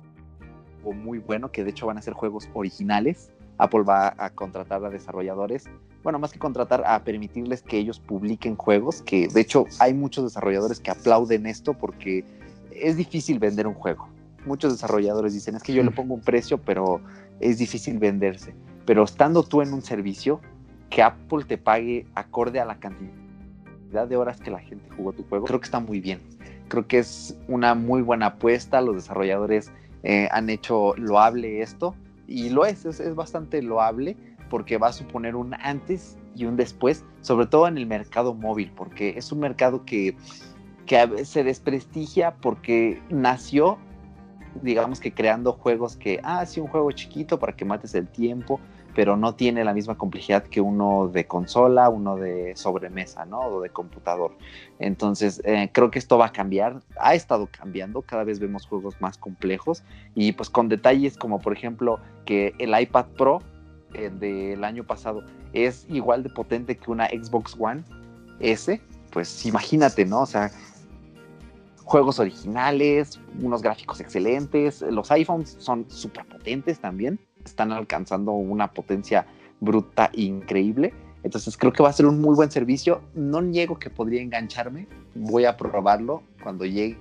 muy bueno, que de hecho van a ser juegos originales. Apple va a contratar a desarrolladores, bueno, más que contratar, a permitirles que ellos publiquen juegos, que de hecho hay muchos desarrolladores que aplauden esto porque es difícil vender un juego muchos desarrolladores dicen, es que yo le pongo un precio, pero es difícil venderse. Pero estando tú en un servicio, que Apple te pague acorde a la cantidad de horas que la gente jugó tu juego, creo que está muy bien. Creo que es una muy buena apuesta. Los desarrolladores eh, han hecho loable esto y lo es, es, es bastante loable porque va a suponer un antes y un después, sobre todo en el mercado móvil, porque es un mercado que, que se desprestigia porque nació digamos que creando juegos que, ah, sí, un juego chiquito para que mates el tiempo, pero no tiene la misma complejidad que uno de consola, uno de sobremesa, ¿no? O de computador. Entonces, eh, creo que esto va a cambiar, ha estado cambiando, cada vez vemos juegos más complejos y pues con detalles como por ejemplo que el iPad Pro eh, del año pasado es igual de potente que una Xbox One S, pues imagínate, ¿no? O sea, juegos originales, unos gráficos excelentes. Los iPhones son súper potentes también, están alcanzando una potencia bruta increíble. Entonces creo que va a ser un muy buen servicio. No niego que podría engancharme. Voy a probarlo cuando llegue.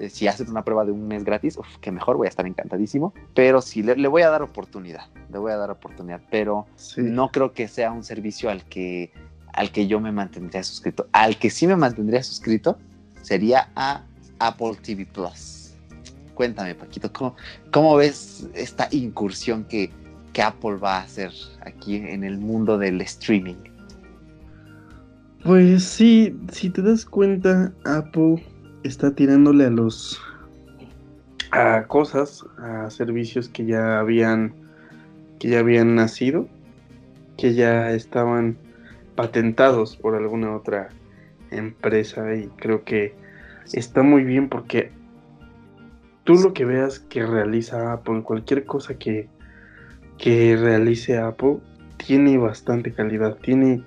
Eh, si hacen una prueba de un mes gratis, uf, que mejor, voy a estar encantadísimo. Pero sí, le, le, voy a dar oportunidad. Le voy a dar oportunidad. Pero sí. no creo que sea un servicio al que, al que yo me mantendría suscrito. Al que sí me mantendría suscrito sería a Apple TV Plus. Cuéntame, Paquito, ¿cómo, cómo ves esta incursión que, que Apple va a hacer aquí en el mundo del streaming? Pues sí, si te das cuenta, Apple está tirándole a los a cosas, a servicios que ya habían que ya habían nacido, que ya estaban patentados por alguna otra empresa y creo que está muy bien porque tú lo que veas que realiza Apple, cualquier cosa que, que realice Apple, tiene bastante calidad, tiene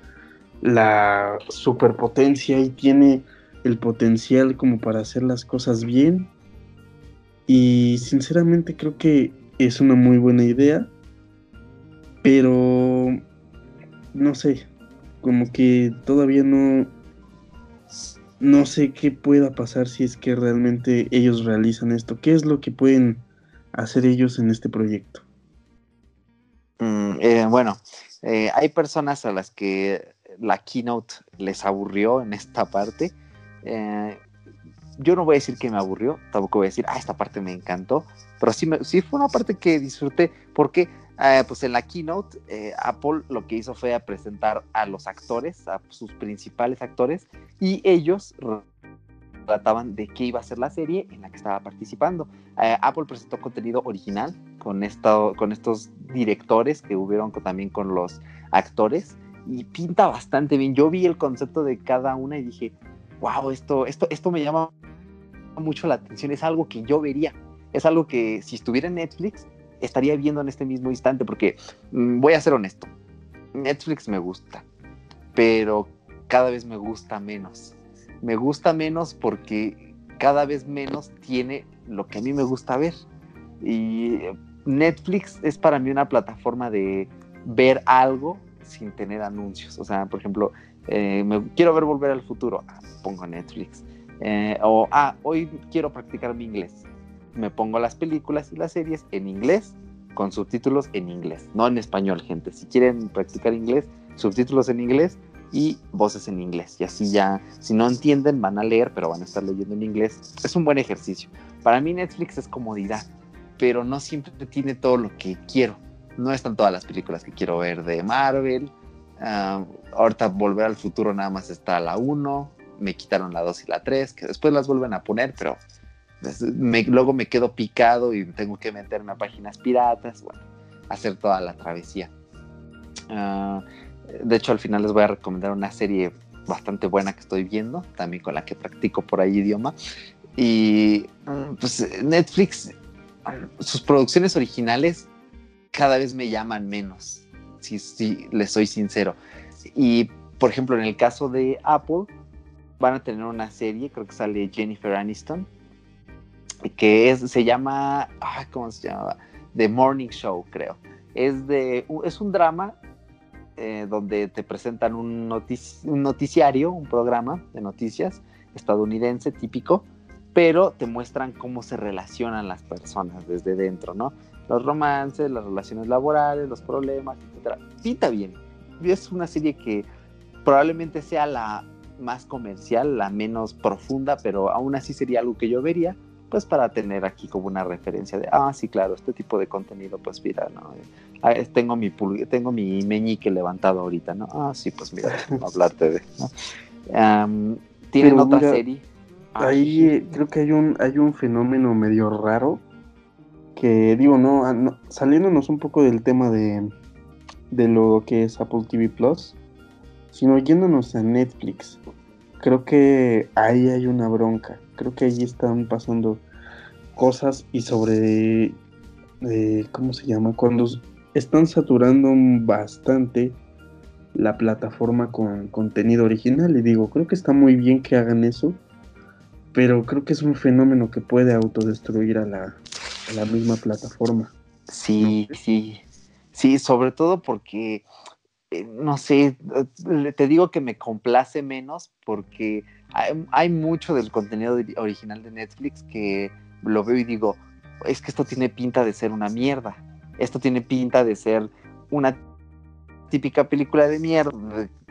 la superpotencia y tiene el potencial como para hacer las cosas bien. Y sinceramente creo que es una muy buena idea. Pero no sé, como que todavía no no sé qué pueda pasar si es que realmente ellos realizan esto. ¿Qué es lo que pueden hacer ellos en este proyecto? Mm, eh, bueno, eh, hay personas a las que la keynote les aburrió en esta parte. Eh, yo no voy a decir que me aburrió, tampoco voy a decir, ah, esta parte me encantó, pero sí, me, sí fue una parte que disfruté porque eh, pues en la keynote eh, Apple lo que hizo fue presentar a los actores, a sus principales actores, y ellos trataban de qué iba a ser la serie en la que estaba participando. Eh, Apple presentó contenido original con, esto, con estos directores que hubieron también con los actores y pinta bastante bien. Yo vi el concepto de cada una y dije, wow, esto, esto, esto me llama mucho la atención, es algo que yo vería, es algo que si estuviera en Netflix estaría viendo en este mismo instante, porque mm, voy a ser honesto, Netflix me gusta, pero cada vez me gusta menos. Me gusta menos porque cada vez menos tiene lo que a mí me gusta ver. Y Netflix es para mí una plataforma de ver algo sin tener anuncios. O sea, por ejemplo, eh, me, quiero ver Volver al Futuro, ah, pongo Netflix. Eh, o, ah, hoy quiero practicar mi inglés. Me pongo las películas y las series en inglés con subtítulos en inglés, no en español, gente. Si quieren practicar inglés, subtítulos en inglés y voces en inglés. Y así ya, si no entienden, van a leer, pero van a estar leyendo en inglés. Es un buen ejercicio. Para mí Netflix es comodidad, pero no siempre tiene todo lo que quiero. No están todas las películas que quiero ver de Marvel. Uh, ahorita Volver al Futuro nada más está la 1. Me quitaron la 2 y la 3, que después las vuelven a poner, pero me, luego me quedo picado y tengo que meterme a páginas piratas, bueno, hacer toda la travesía. Uh, de hecho, al final les voy a recomendar una serie bastante buena que estoy viendo, también con la que practico por ahí idioma. Y mm, pues Netflix, sus producciones originales cada vez me llaman menos, si, si les soy sincero. Y por ejemplo, en el caso de Apple, van a tener una serie, creo que sale Jennifer Aniston, que es, se llama, ¿cómo se llama? The Morning Show, creo. Es, de, es un drama eh, donde te presentan un, un noticiario, un programa de noticias estadounidense típico, pero te muestran cómo se relacionan las personas desde dentro, ¿no? Los romances, las relaciones laborales, los problemas, etc. Pinta bien. Es una serie que probablemente sea la más comercial, la menos profunda, pero aún así sería algo que yo vería, pues para tener aquí como una referencia de, ah, sí, claro, este tipo de contenido, pues mira, ¿no? Ah, tengo mi, tengo mi meñique levantado ahorita, ¿no? Ah, sí, pues mira, hablarte de, ¿no? Tienen otra serie. ahí creo que hay un, hay un fenómeno medio raro que digo, no, no, saliéndonos un poco del tema de, de lo que es Apple TV Plus, sino yéndonos a Netflix creo que ahí hay una bronca. Creo que ahí están pasando cosas y sobre, eh, ¿cómo se llama? Cuando están saturando bastante la plataforma con contenido original. Y digo, creo que está muy bien que hagan eso, pero creo que es un fenómeno que puede autodestruir a la, a la misma plataforma. Sí, sí, sí, sobre todo porque eh, no sé, te digo que me complace menos porque hay, mucho del contenido original de Netflix que lo veo y digo, es que esto tiene pinta de ser una mierda. Esto tiene pinta de ser una típica película de mierda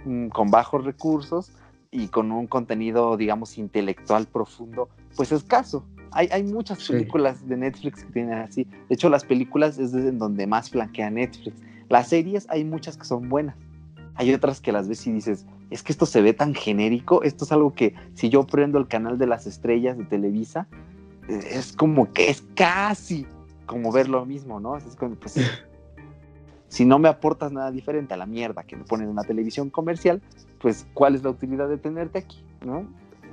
mm, con bajos recursos y con un contenido, digamos, intelectual profundo, pues escaso. Hay, hay muchas películas de Netflix que tienen así. De hecho, las películas es desde donde más flanquea Netflix. Las series hay muchas que son buenas. Hay otras que las ves y dices, es que esto se ve tan genérico. Esto es algo que si yo prendo el canal de las estrellas de Televisa, eh, es como que es casi como ver lo mismo, ¿no? Es como, pues, si no me aportas nada diferente a la mierda que me ponen en una televisión comercial, pues ¿cuál es la utilidad de tenerte aquí? ¿no?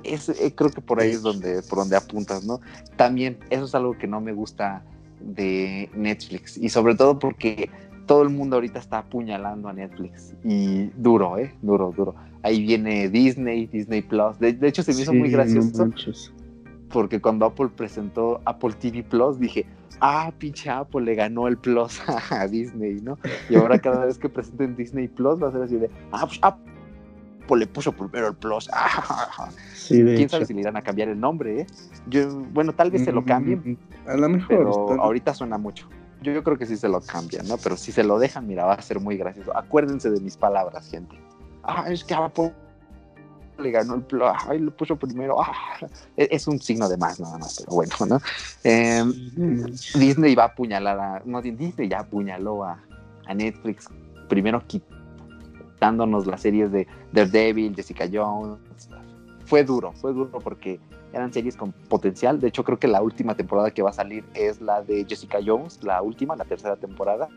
Es, eh, creo que por ahí es donde, por donde apuntas, ¿no? También eso es algo que no me gusta de Netflix y sobre todo porque todo el mundo ahorita está apuñalando a Netflix y duro, ¿eh? Duro, duro. Ahí viene Disney, Disney Plus. De, hecho, se me hizo muy gracioso porque cuando Apple presentó Apple TV Plus dije, ah, pinche Apple le ganó el Plus a Disney, ¿no? Y ahora cada vez que presenten Disney Plus va a ser así de, ah, pues Apple le puso primero el Plus. Sí, ¿Quién sabe si le irán a cambiar el nombre, eh? Yo, bueno, tal vez se lo cambien. A lo mejor. Pero ahorita suena mucho. Yo, yo creo que sí se lo cambian, ¿no? Pero si se lo dejan, mira, va a ser muy gracioso. Acuérdense de mis palabras, gente. Ah, es que Apple le ganó el plus, ay, lo puso primero, ah, e-, es un signo de más nada más, pero bueno, ¿no? Em, Disney va a apuñalar a, no, Disney ya apuñaló a, a, Netflix, primero quitándonos las series de Daredevil, Jessica Jones, fue duro, fue duro porque eran series con potencial, de hecho creo que la última temporada que va a salir es la de Jessica Jones, la última, la tercera temporada,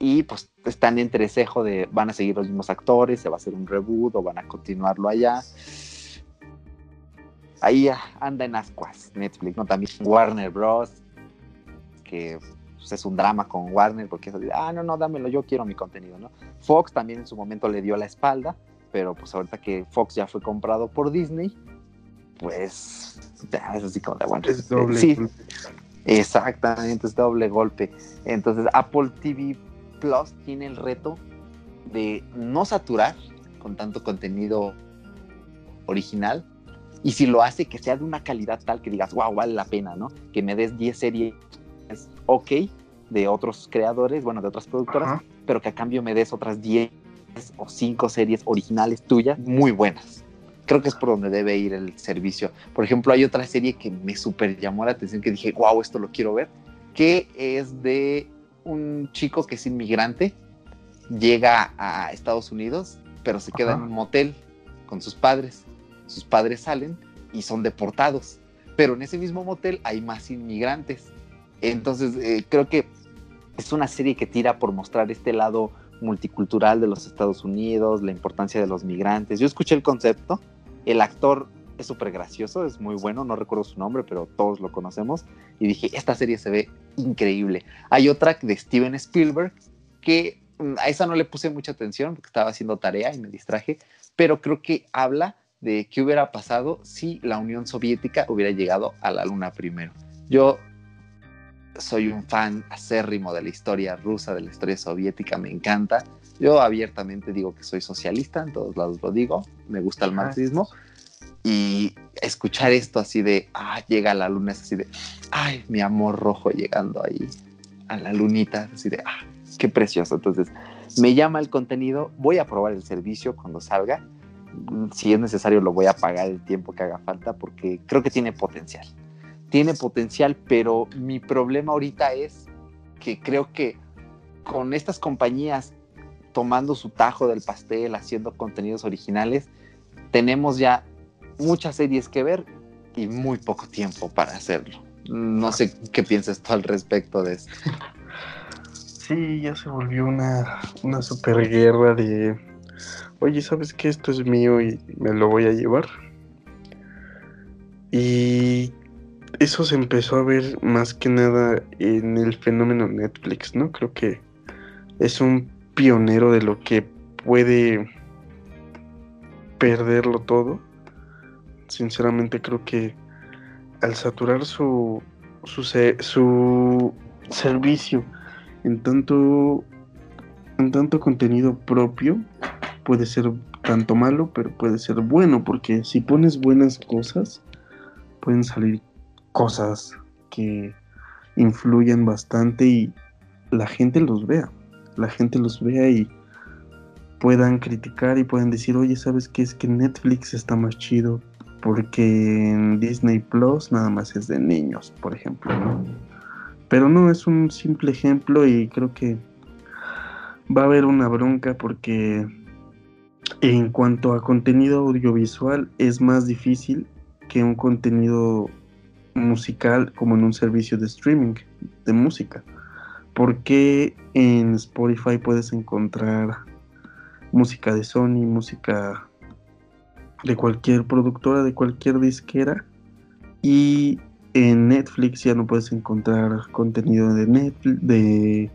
y pues están entre cejo de van a seguir los mismos actores, se va a hacer un reboot o van a continuarlo allá. Ahí anda en ascuas Netflix, ¿no? También Warner Bros. que pues, es un drama con Warner porque es ah, no, no, dámelo, yo quiero mi contenido, ¿no? Fox también en su momento le dio la espalda, pero pues ahorita que Fox ya fue comprado por Disney, pues es así como de bueno. Es doble sí, Exactamente, es doble golpe. Entonces Apple TV Plus tiene el reto de no saturar con tanto contenido original y si lo hace que sea de una calidad tal que digas, wow, vale la pena, ¿no? Que me des 10 series ok de otros creadores, bueno, de otras productoras, pero que a cambio me des otras 10 o 5 series originales tuyas muy buenas. Creo que es por donde debe ir el servicio. Por ejemplo, hay otra serie que me super llamó la atención, que dije, wow, esto lo quiero ver, que es de un chico que es inmigrante, llega a Estados Unidos, pero se queda en un motel con sus padres. Sus padres salen y son deportados, pero en ese mismo motel hay más inmigrantes. Entonces, eh, creo que es una serie que tira por mostrar este lado multicultural de los Estados Unidos, la importancia de los migrantes. Yo escuché el concepto, el actor es súper gracioso, es muy bueno, no recuerdo su nombre, pero todos lo conocemos. Y dije, esta serie se ve increíble. Hay otra de Steven Spielberg que mm, a esa no le puse mucha atención porque estaba haciendo tarea y me distraje, pero creo que habla de qué hubiera pasado si la Unión Soviética hubiera llegado a la Luna primero. Yo soy un fan acérrimo de la historia rusa, de la historia soviética, me encanta. Yo abiertamente digo que soy socialista, en todos lados lo digo, me gusta el marxismo, y escuchar esto así de, ah, llega la luna, es así de, ay, mi amor rojo llegando ahí a la lunita, así de, ah, qué precioso. Entonces, me llama el contenido, voy a probar el servicio cuando salga. Si es necesario, lo voy a pagar el tiempo que haga falta porque creo que tiene potencial. Tiene potencial, pero mi problema ahorita es que creo que con estas compañías tomando su tajo del pastel, haciendo contenidos originales, tenemos ya muchas series que ver y muy poco tiempo para hacerlo. No sé qué piensas tú al respecto de esto. Sí, ya se volvió una, una super guerra de, oye, ¿sabes que esto es mío y me lo voy a llevar? Y eso se empezó a ver más que nada en el fenómeno Netflix, ¿no? Creo que es un pionero de lo que puede perderlo todo sinceramente creo que al saturar su, su, su servicio en tanto en tanto contenido propio puede ser tanto malo, pero puede ser bueno, porque si pones buenas cosas, pueden salir cosas que influyen bastante y la gente los vea, la gente los vea y puedan criticar y puedan decir, oye, ¿sabes qué? Es que Netflix está más chido porque en Disney Plus nada más es de niños, por ejemplo. Pero no, es un simple ejemplo y creo que va a haber una bronca porque en cuanto a contenido audiovisual es más difícil que un contenido musical como en un servicio de streaming de música. Porque en Spotify puedes encontrar música de Sony, música de cualquier productora, de cualquier disquera. Y en Netflix ya no puedes encontrar contenido de Netflix, de,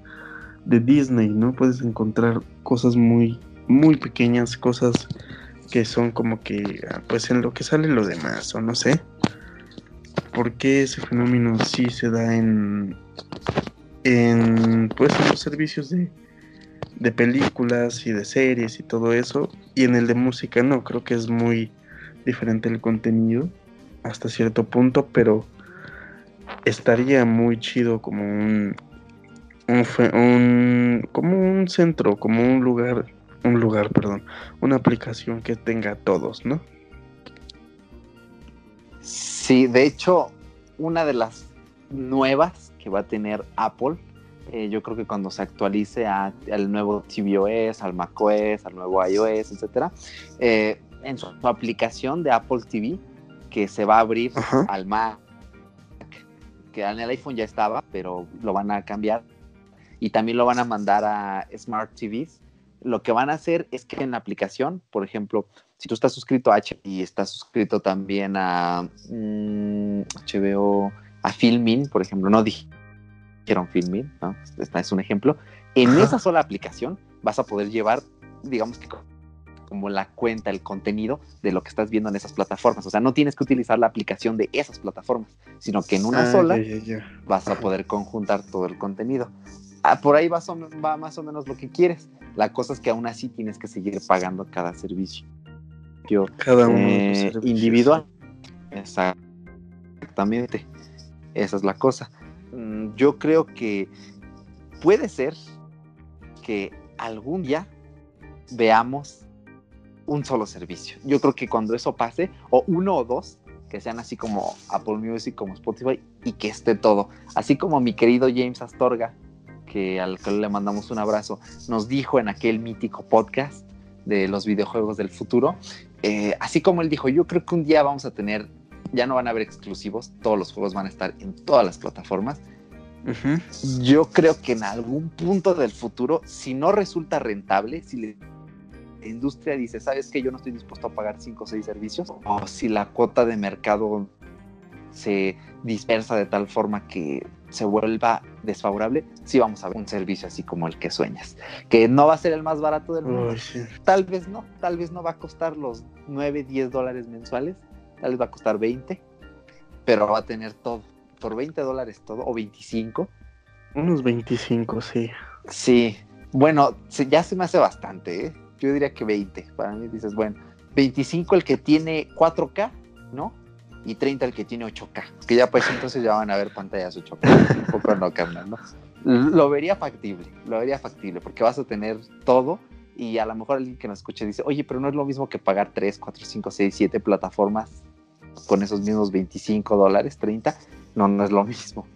de Disney, ¿no? Puedes encontrar cosas muy, muy pequeñas, cosas que son como que, ah, pues en lo que sale lo demás, o no sé. ¿Por qué ese fenómeno sí se da en, en, pues, en los servicios de, de películas y de series y todo eso? Y en el de música no, creo que es muy diferente el contenido hasta cierto punto, pero estaría muy chido como un, un, como un centro, como un lugar, un lugar, perdón, una aplicación que tenga todos, ¿no? Sí, de hecho, una de las nuevas que va a tener Apple, eh, yo creo que cuando se actualice a, al nuevo tvOS, al macOS, al nuevo iOS, etcétera, eh, en su, su, aplicación de Apple TV, que se va a abrir Ajá. al Mac, que en el iPhone ya estaba, pero lo van a cambiar y también lo van a mandar a Smart TVs. Lo que van a hacer es que en la aplicación, por ejemplo, si tú estás suscrito a H y estás suscrito también a mmm, HBO, a Filmin, por ejemplo, no dijeron Filmin, ¿no? Esta es un ejemplo. En Ajá. esa sola aplicación vas a poder llevar, digamos que como la cuenta, el contenido de lo que estás viendo en esas plataformas. O sea, no tienes que utilizar la aplicación de esas plataformas, sino que en una ah, sola yeah, yeah, yeah. vas a poder conjuntar todo el contenido. Ah, por ahí va, va más o menos lo que quieres. La cosa es que aún así tienes que seguir pagando cada servicio. Cada uno eh, individual. Exactamente. Esa es la cosa. Mm, yo creo que puede ser que algún día veamos un solo servicio. Yo creo que cuando eso pase, o uno o dos, que sean así como Apple Music, como Spotify, y que esté todo. Así como mi querido James Astorga, que al que le mandamos un abrazo, nos dijo en aquel mítico podcast de los videojuegos del futuro, eh, así como él dijo, yo creo que un día vamos a tener, ya no van a haber exclusivos, todos los juegos van a estar en todas las plataformas. Uh -huh. Yo creo que en algún punto del futuro, si no resulta rentable, si le la industria dice, ¿sabes que Yo no estoy dispuesto a pagar 5 o 6 servicios. O si la cuota de mercado se dispersa de tal forma que se vuelva desfavorable, sí vamos a ver un servicio así como el que sueñas. Que no va a ser el más barato del mundo. Tal vez no, tal vez no va a costar los 9, 10 dólares mensuales, tal vez va a costar 20, pero va a tener todo. Por 20 dólares todo, o 25. Unos 25, sí. Sí, bueno, ya se me hace bastante, ¿eh? yo diría que 20. Para mí dices, bueno, 25 el que tiene 4K, ¿no? Y 30 el que tiene 8K. Que ya pues entonces ya van a ver pantallas 8K. Un poco no cambian, ¿no? Lo vería factible, lo vería factible, porque vas a tener todo y a lo mejor alguien que nos escuche dice, oye, pero no es lo mismo que pagar 3, 4, 5, 6, 7 plataformas con esos mismos 25 dólares, 30. No, no es lo mismo.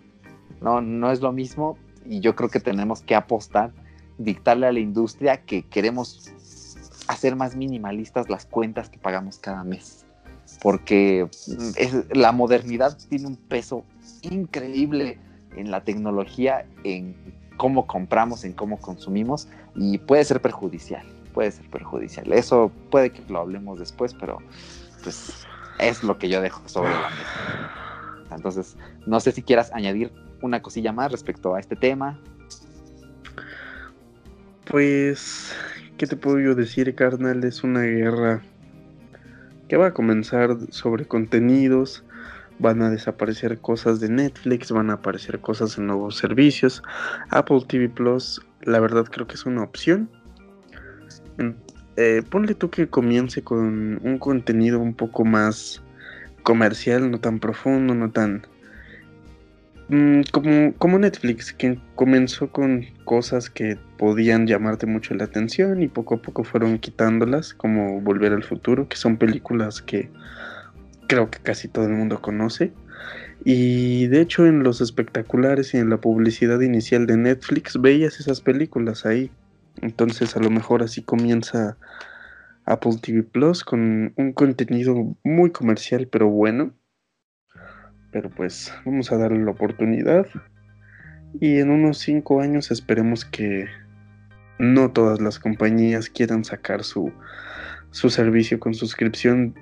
No, no es lo mismo y yo creo que tenemos que apostar, dictarle a la industria que queremos hacer más minimalistas las cuentas que pagamos cada mes. Porque es, la modernidad tiene un peso increíble en la tecnología, en cómo compramos, en cómo consumimos, y puede ser perjudicial, puede ser perjudicial. Eso puede que lo hablemos después, pero pues es lo que yo dejo sobre la mesa. Entonces, no sé si quieras añadir una cosilla más respecto a este tema. Pues ¿qué te puedo yo decir, carnal? Es una guerra que va a comenzar sobre contenidos, van a desaparecer cosas de Netflix, van a aparecer cosas en nuevos servicios. Apple TV Plus la verdad creo que es una opción. Eh, ponle tú que comience con un contenido un poco más comercial, no tan profundo, no tan... Mm, como, como Netflix, que comenzó con cosas que podían llamarte mucho la atención y poco a poco fueron quitándolas, como Volver al Futuro, que son películas que creo que casi todo el mundo conoce. Y de hecho en los espectaculares y en la publicidad inicial de Netflix veías esas películas ahí. Entonces a lo mejor así comienza Apple TV Plus con un contenido muy comercial pero bueno. Pero pues vamos a darle la oportunidad. Y en unos 5 años esperemos que no todas las compañías quieran sacar su, su servicio con suscripción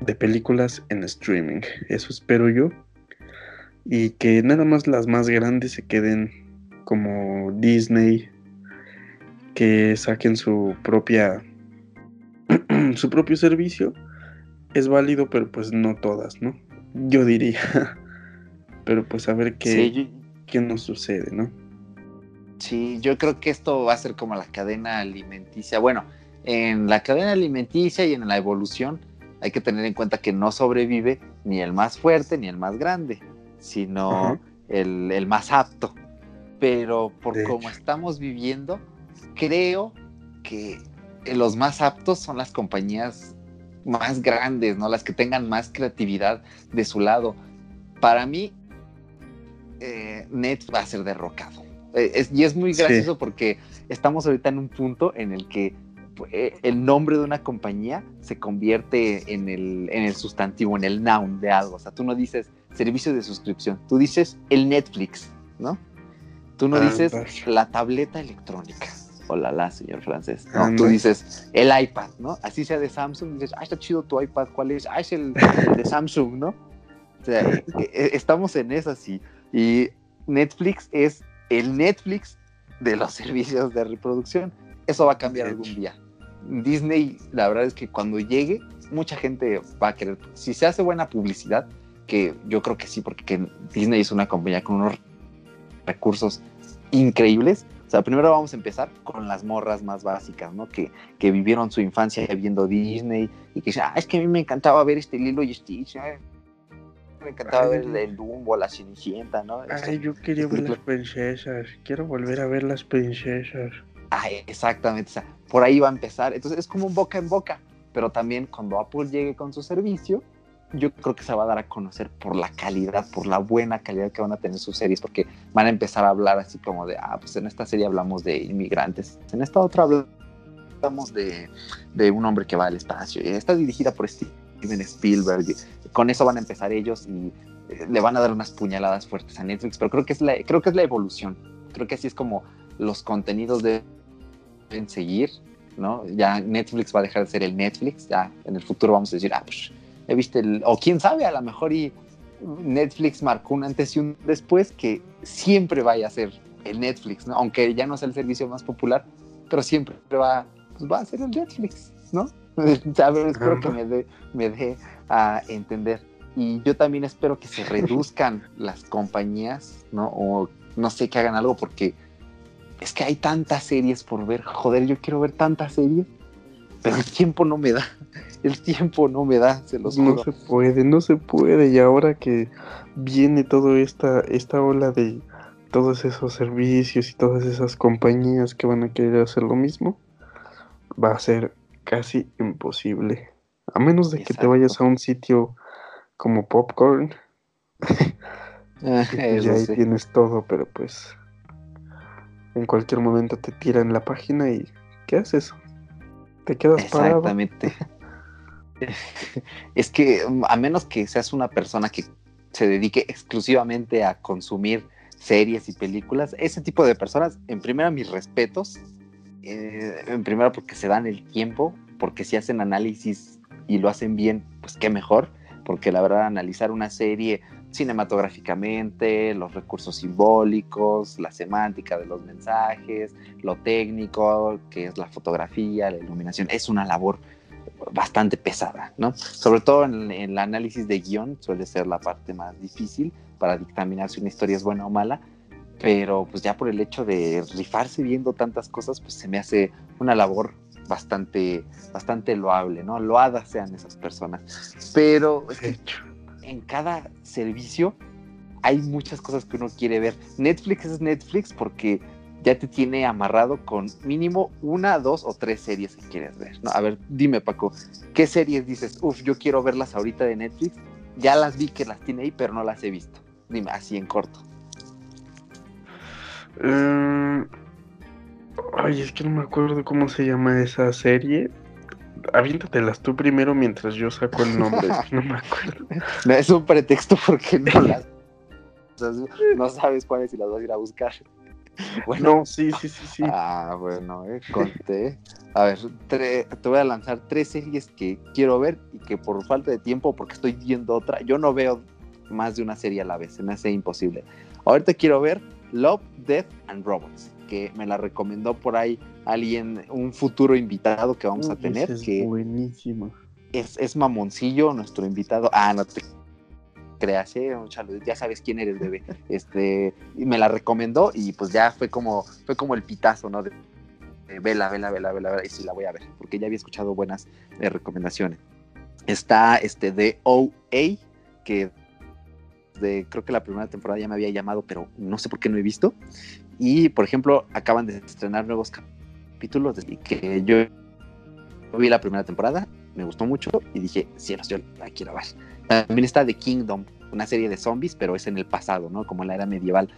de películas en streaming. Eso espero yo. Y que nada más las más grandes se queden como Disney, que saquen su propia su propio servicio. Es válido, pero pues no todas, ¿no? Yo diría. pero pues a ver qué, qué nos sucede, ¿no? Sí, yo creo que esto va a ser como la cadena alimenticia. Bueno, en la cadena alimenticia y en la evolución hay que tener en cuenta que no sobrevive ni el más fuerte ni el más grande, sino el, más apto. Pero por cómo estamos viviendo, creo que los más aptos son las compañías más grandes, ¿no? Las que tengan más creatividad de su lado. Para mí, eh, Net va a ser derrocado. Eh, y es muy gracioso porque estamos ahorita en un punto en el que eh, el nombre de una compañía se convierte en el, en el sustantivo, en el noun de algo. O sea, tú no dices servicio de suscripción, tú dices el Netflix, ¿no? Tú no ah, dices la tableta electrónica. Hola, la, señor francés. No, tú dices el iPad, ¿no? Así sea de Samsung, dices, ah, está chido tu iPad, ¿cuál es? Ah, es el, de Samsung, ¿no? O sea, eh, eh, estamos en eso así. Y Netflix es el Netflix de los servicios de reproducción. Eso va a cambiar algún día. Disney, la verdad es que cuando llegue, mucha gente va a querer, si se hace buena publicidad, que yo creo que sí, porque Disney es una compañía con unos recursos increíbles. O sea, primero vamos a empezar con las morras más básicas, ¿no? Que, que vivieron su infancia viendo Disney y que ah, es que a mí me encantaba ver este Lilo y Stitch, me encantaba ver el Dumbo, la Cenicienta, ¿no? Ay, yo quería ver las princesas, quiero volver a ver las princesas. Ay, exactamente, o sea, por ahí va a empezar. Entonces es como un boca en boca, pero también cuando Apple llegue con su servicio, yo creo que se va a dar a conocer por la calidad, por la buena calidad que van a tener sus series, porque van a empezar a hablar así como de, ah, pues en esta serie hablamos de inmigrantes, en esta otra hablamos de, de un hombre que va al espacio, y está dirigida por Steven Spielberg, con eso van a empezar ellos y eh, le van a dar unas puñaladas fuertes a Netflix, pero creo que es la, creo que es la evolución, creo que así es como los contenidos deben seguir, ¿no? Ya Netflix va a dejar de ser el Netflix, ya en el futuro vamos a decir, ah, pues he visto el, o quién sabe, a lo mejor y Netflix marcó un antes y un después que siempre vaya a ser el Netflix, ¿no? Aunque ya no sea el servicio más popular, pero siempre va, pues va a ser el Netflix, ¿no? espero que me dé me dé a entender. Y yo también espero que se reduzcan las compañías, ¿no? O no sé, que hagan algo porque es que hay tantas series por ver. Joder, yo quiero ver tantas series, pero el tiempo no me da. El tiempo no me da, se los juro. No se puede, no se puede. Y ahora que viene toda esta, esta ola de todos esos servicios y todas esas compañías que van a querer hacer lo mismo, va a ser casi imposible. A menos de que te vayas a un sitio como Popcorn. Ah, y ahí tienes todo, pero pues en cualquier momento te tiran la página y ¿qué haces? Te quedas Exactamente. es que a menos que seas una persona que se dedique exclusivamente a consumir series y películas, ese tipo de personas, en primera mis respetos, eh, en primera porque se dan el tiempo, porque si hacen análisis y lo hacen bien, pues qué mejor, porque la verdad analizar una serie cinematográficamente, los recursos simbólicos, la semántica de los mensajes, lo técnico, que es la fotografía, la iluminación, es una labor bastante pesada, ¿no? Sobre todo en, el análisis de guion suele ser la parte más difícil para dictaminar si una historia es buena o mala, pero pues ya por el hecho de rifarse viendo tantas cosas, pues se me hace una labor bastante, bastante loable, ¿no? Loadas sean esas personas. Pero es que en cada servicio hay muchas cosas que uno quiere ver. Netflix es Netflix porque ya te tiene amarrado con mínimo una, dos o tres series que quieres ver. ¿no? A ver, dime Paco, ¿qué series dices? Uf, yo quiero verlas ahorita de Netflix. Ya las vi que las tiene ahí, pero no las he visto. Dime, así en corto. Eh, ay, es que no me acuerdo cómo se llama esa serie. Aviéntatelas tú primero mientras yo saco el nombre. no me acuerdo. No, es un pretexto porque no las. no sabes cuáles y las vas a ir a buscar. Bueno, sí, sí, sí, sí. Ah, bueno, eh, conté. A ver, te voy a lanzar tres series que quiero ver y que por falta de tiempo, porque estoy viendo otra, yo no veo más de una serie a la vez, se me hace imposible. Ahorita quiero ver Love, Death and Robots, que me la recomendó por ahí alguien, un futuro invitado que vamos a tener. Es que buenísimo. Es, es mamoncillo nuestro invitado. Ah, no te creas, ¿eh? ya sabes quién eres, bebé. Este, y me la recomendó y pues ya fue como, fue como el pitazo, ¿no? De, vela, vela, vela, vela, vela, y sí la voy a ver, porque ya había escuchado buenas eh, recomendaciones. Está este de OA, que de, creo que la primera temporada ya me había llamado, pero no sé por qué no he visto. Y, por ejemplo, acaban de estrenar nuevos capítulos y que yo vi la primera temporada, me gustó mucho y dije, cielos, yo la quiero ver. También está The Kingdom, una serie de zombies, pero es en el pasado, ¿no? Como la era medieval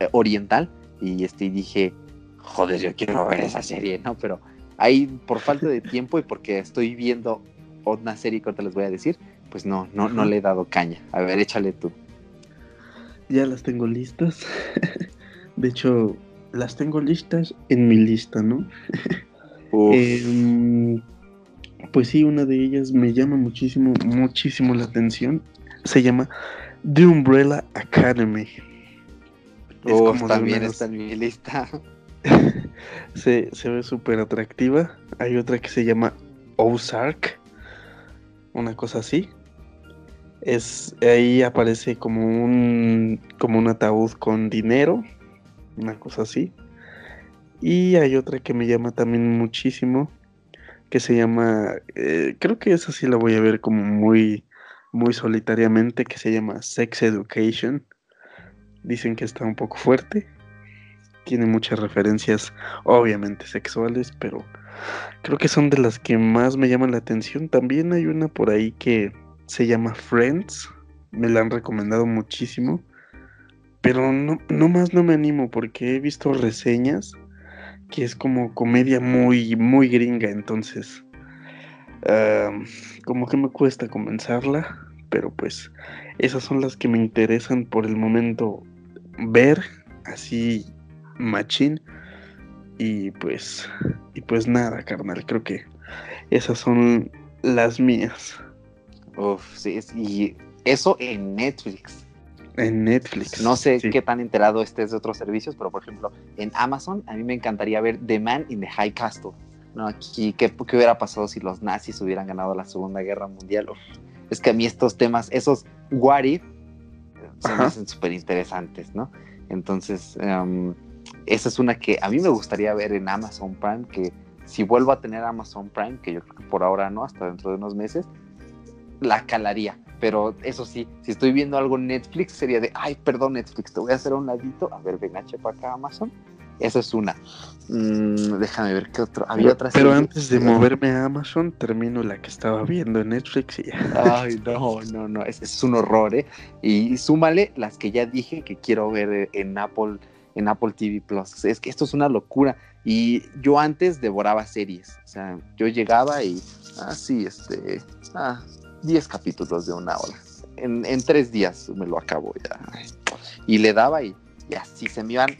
eh, oriental. Y este, dije, joder, yo quiero ver esa serie, ¿no? Pero ahí, por falta de tiempo y porque estoy viendo una serie que ahorita les voy a decir, pues no, no, no le he dado caña. A ver, échale tú ya las tengo listas. De hecho, las tengo listas en mi lista, ¿no? Em, pues sí, una de ellas me llama muchísimo, muchísimo la atención. Se llama The Umbrella Academy. Es también está en mi lista. se, se ve súper atractiva. Hay otra que se llama Ozark. Una cosa así es ahí aparece como un como un ataúd con dinero, una cosa así. Y hay otra que me llama también muchísimo, que se llama, eh, creo que esa sí la voy a ver como muy, muy solitariamente, que se llama Sex Education. Dicen que está un poco fuerte, tiene muchas referencias, obviamente sexuales, pero creo que son de las que más me llaman la atención. También hay una por ahí que se llama Friends. Me la han recomendado muchísimo. Pero no, no más no me animo porque he visto reseñas que es como comedia muy, muy gringa. Entonces, como que me cuesta comenzarla. Pero pues esas son las que me interesan por el momento ver así machín. Y pues, y pues nada, carnal. Creo que esas son las mías. Uf, sí, y eso en Netflix. En Netflix. No sé qué tan enterado estés de otros servicios, pero por ejemplo, en Amazon a mí me encantaría ver The Man in the High Castle. ¿no? Aquí, ¿qué, ¿qué, hubiera pasado si los nazis hubieran ganado la Segunda Guerra Mundial? es que a mí estos temas, esos what if, se me hacen súper interesantes, ¿no? Entonces, em, esa es una que a mí me gustaría ver en Amazon Prime, que si vuelvo a tener Amazon Prime, que yo creo que por ahora no, hasta dentro de unos meses, la calaría. Pero eso sí, si estoy viendo algo en Netflix, sería de, ay, perdón Netflix, te voy a hacer un ladito. A ver, venga, chepa acá Amazon. Esa es una. Mm, déjame ver qué otro. Había otra Pero antes de moverme a Amazon, termino la que estaba viendo en Netflix y ya. Ay, no, no, no. Es, es un horror, ¿eh? Y súmale las que ya dije que quiero ver en Apple, en Apple TV Plus. Es que esto es una locura. Y yo antes devoraba series. O sea, yo llegaba y. Ah, sí, este. Ah, 10 capítulos de una hora. En, tres días me lo acabo ya. Y le daba y, y así se me iban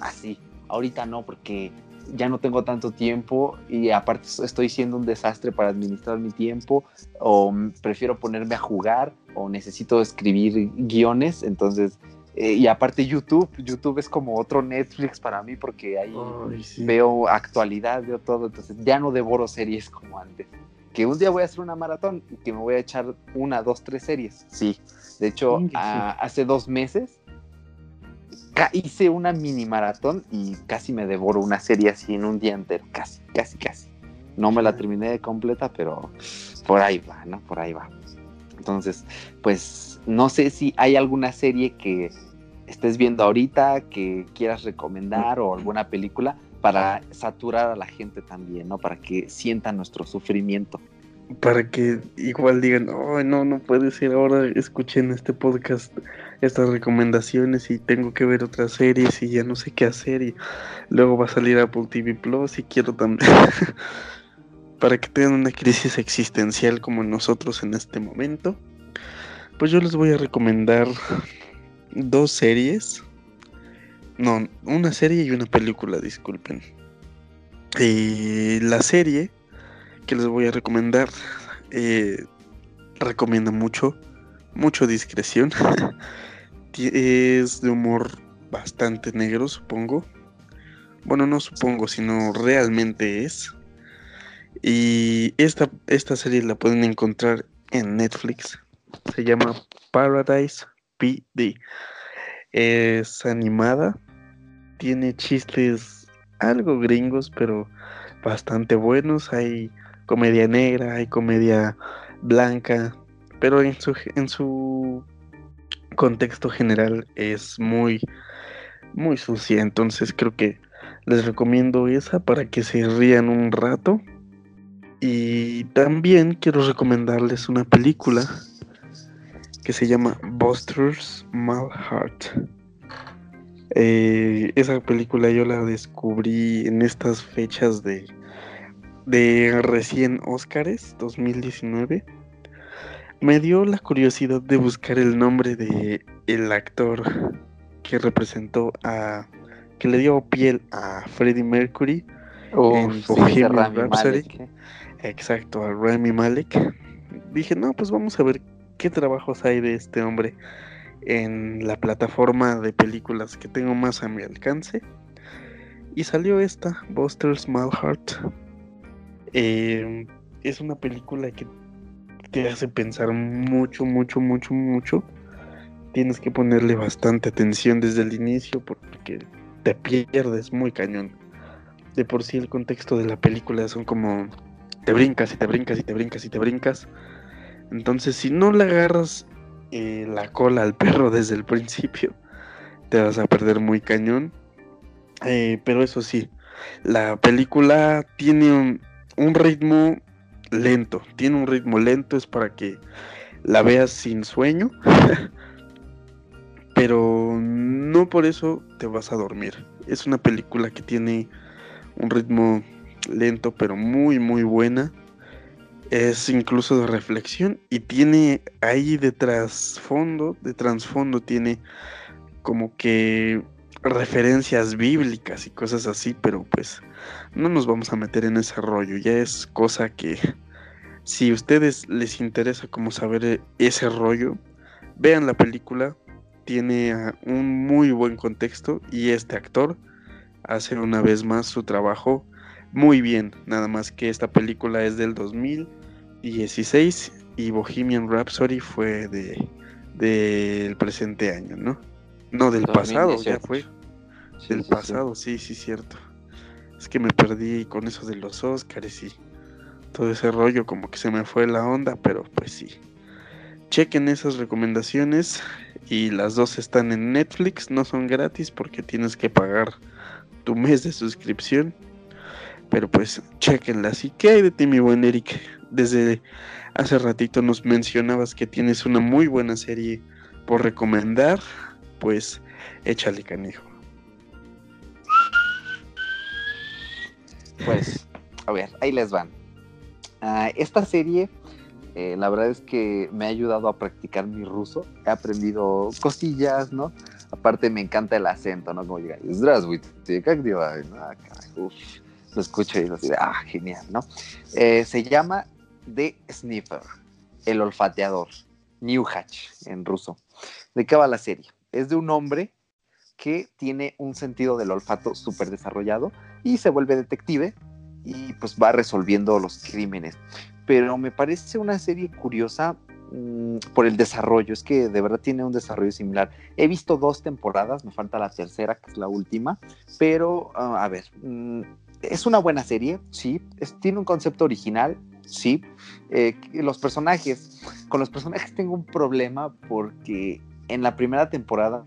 así. Ahorita no, porque ya no tengo tanto tiempo y aparte estoy siendo un desastre para administrar mi tiempo o prefiero ponerme a jugar o necesito escribir guiones, entonces eh, y aparte YouTube, YouTube es como otro Netflix para mí porque ahí veo actualidad, veo todo, entonces ya no devoro series como antes que un día voy a hacer una maratón y que me voy a echar una, dos, tres series. Sí. De hecho, hace dos meses hice una mini maratón y casi me devoro una serie así en un día entero, casi, casi, casi. No me la terminé de completa, pero por ahí va, ¿no? Por ahí va. Entonces, pues no sé si hay alguna serie que estés viendo ahorita que quieras recomendar o alguna película para saturar a la gente también, ¿no? Para que sientan nuestro sufrimiento. Para que igual digan, oh, no, no puede ser, ahora escuchen este podcast, estas recomendaciones y tengo que ver otras series y ya no sé qué hacer y luego va a salir Apple TV Plus y quiero también. Para que tengan una crisis existencial como nosotros en este momento, pues yo les voy a recomendar dos series no, una serie y una película, disculpen. Eh, la serie que les voy a recomendar, eh, recomienda mucho, mucho discreción. es de humor bastante negro, supongo. Bueno, no supongo, sino realmente es. Y esta, esta serie la pueden encontrar en Netflix. Se llama Paradise PD. Es animada, tiene chistes algo gringos, pero bastante buenos. Hay comedia negra, hay comedia blanca, pero en su, en su contexto general es muy, muy sucia. Entonces creo que les recomiendo esa para que se rían un rato. Y también quiero recomendarles una película que se llama Buster's Malheart. Eh, esa película yo la descubrí en estas fechas de, de recién Óscares 2019. Me dio la curiosidad de buscar el nombre de el actor que representó a que le dio piel a Freddie Mercury en Bohemian Rhapsody. ¿eh? Exacto, a Rami Malek. Dije, no, pues vamos a ver qué trabajos hay de este hombre en la plataforma de películas que tengo más a mi alcance. Y salió esta, Buster's Malheart. Eh, es una película que te hace pensar mucho, mucho, mucho, mucho. Tienes que ponerle bastante atención desde el inicio porque te pierdes muy cañón. De por sí el contexto de la película son como te brincas y te brincas y te brincas y te brincas. Entonces si no la agarras la cola al perro desde el principio, te vas a perder muy cañón. Eh, pero eso sí, la película tiene un, ritmo lento, tiene un ritmo lento, es para que la veas sin sueño, pero no por eso te vas a dormir. Es una película que tiene un ritmo lento, pero muy, muy buena es incluso de reflexión y tiene ahí de trasfondo, de trasfondo tiene como que referencias bíblicas y cosas así, pero pues no nos vamos a meter en ese rollo, ya es cosa que si a ustedes les interesa como saber ese rollo, vean la película, tiene un muy buen contexto y este actor hace una vez más su trabajo muy bien, nada más que esta película es del 2000 16 y Bohemian Rhapsody fue de del presente año, ¿no? No, del pasado, ya fue. del pasado, sí. sí, cierto. Es que me perdí con eso de los Oscars y todo ese rollo, como que se me fue la onda, pero pues sí. Chequen esas recomendaciones y las dos están en Netflix, no son gratis porque tienes que pagar tu mes de suscripción. Pero pues chequenlas. ¿Y qué hay de ti, mi buen Eric? desde hace ratito nos mencionabas que tienes una muy buena serie por recomendar, pues échale canijo. Pues, a ver, ahí les van. Ah, esta serie, eh, la verdad es que me ha ayudado a practicar mi ruso. He aprendido cosillas, ¿no? Aparte me encanta el acento, ¿no? Como llega, Здравствуйте, как дела? lo escucho y digo ah, genial, ¿no? Eh, se llama de Sniffer, el olfateador, Newhatch en ruso. ¿De qué va la serie? Es de un hombre que tiene un sentido del olfato súper desarrollado y se vuelve detective y pues va resolviendo los crímenes. Pero me parece una serie curiosa mm, por el desarrollo, es que de verdad tiene un desarrollo similar. He visto dos temporadas, me falta la tercera, que es la última, pero ah, a ver, mm, es una buena serie, sí, tiene un concepto original, sí. Eh, los personajes, con los personajes tengo un problema porque en la primera temporada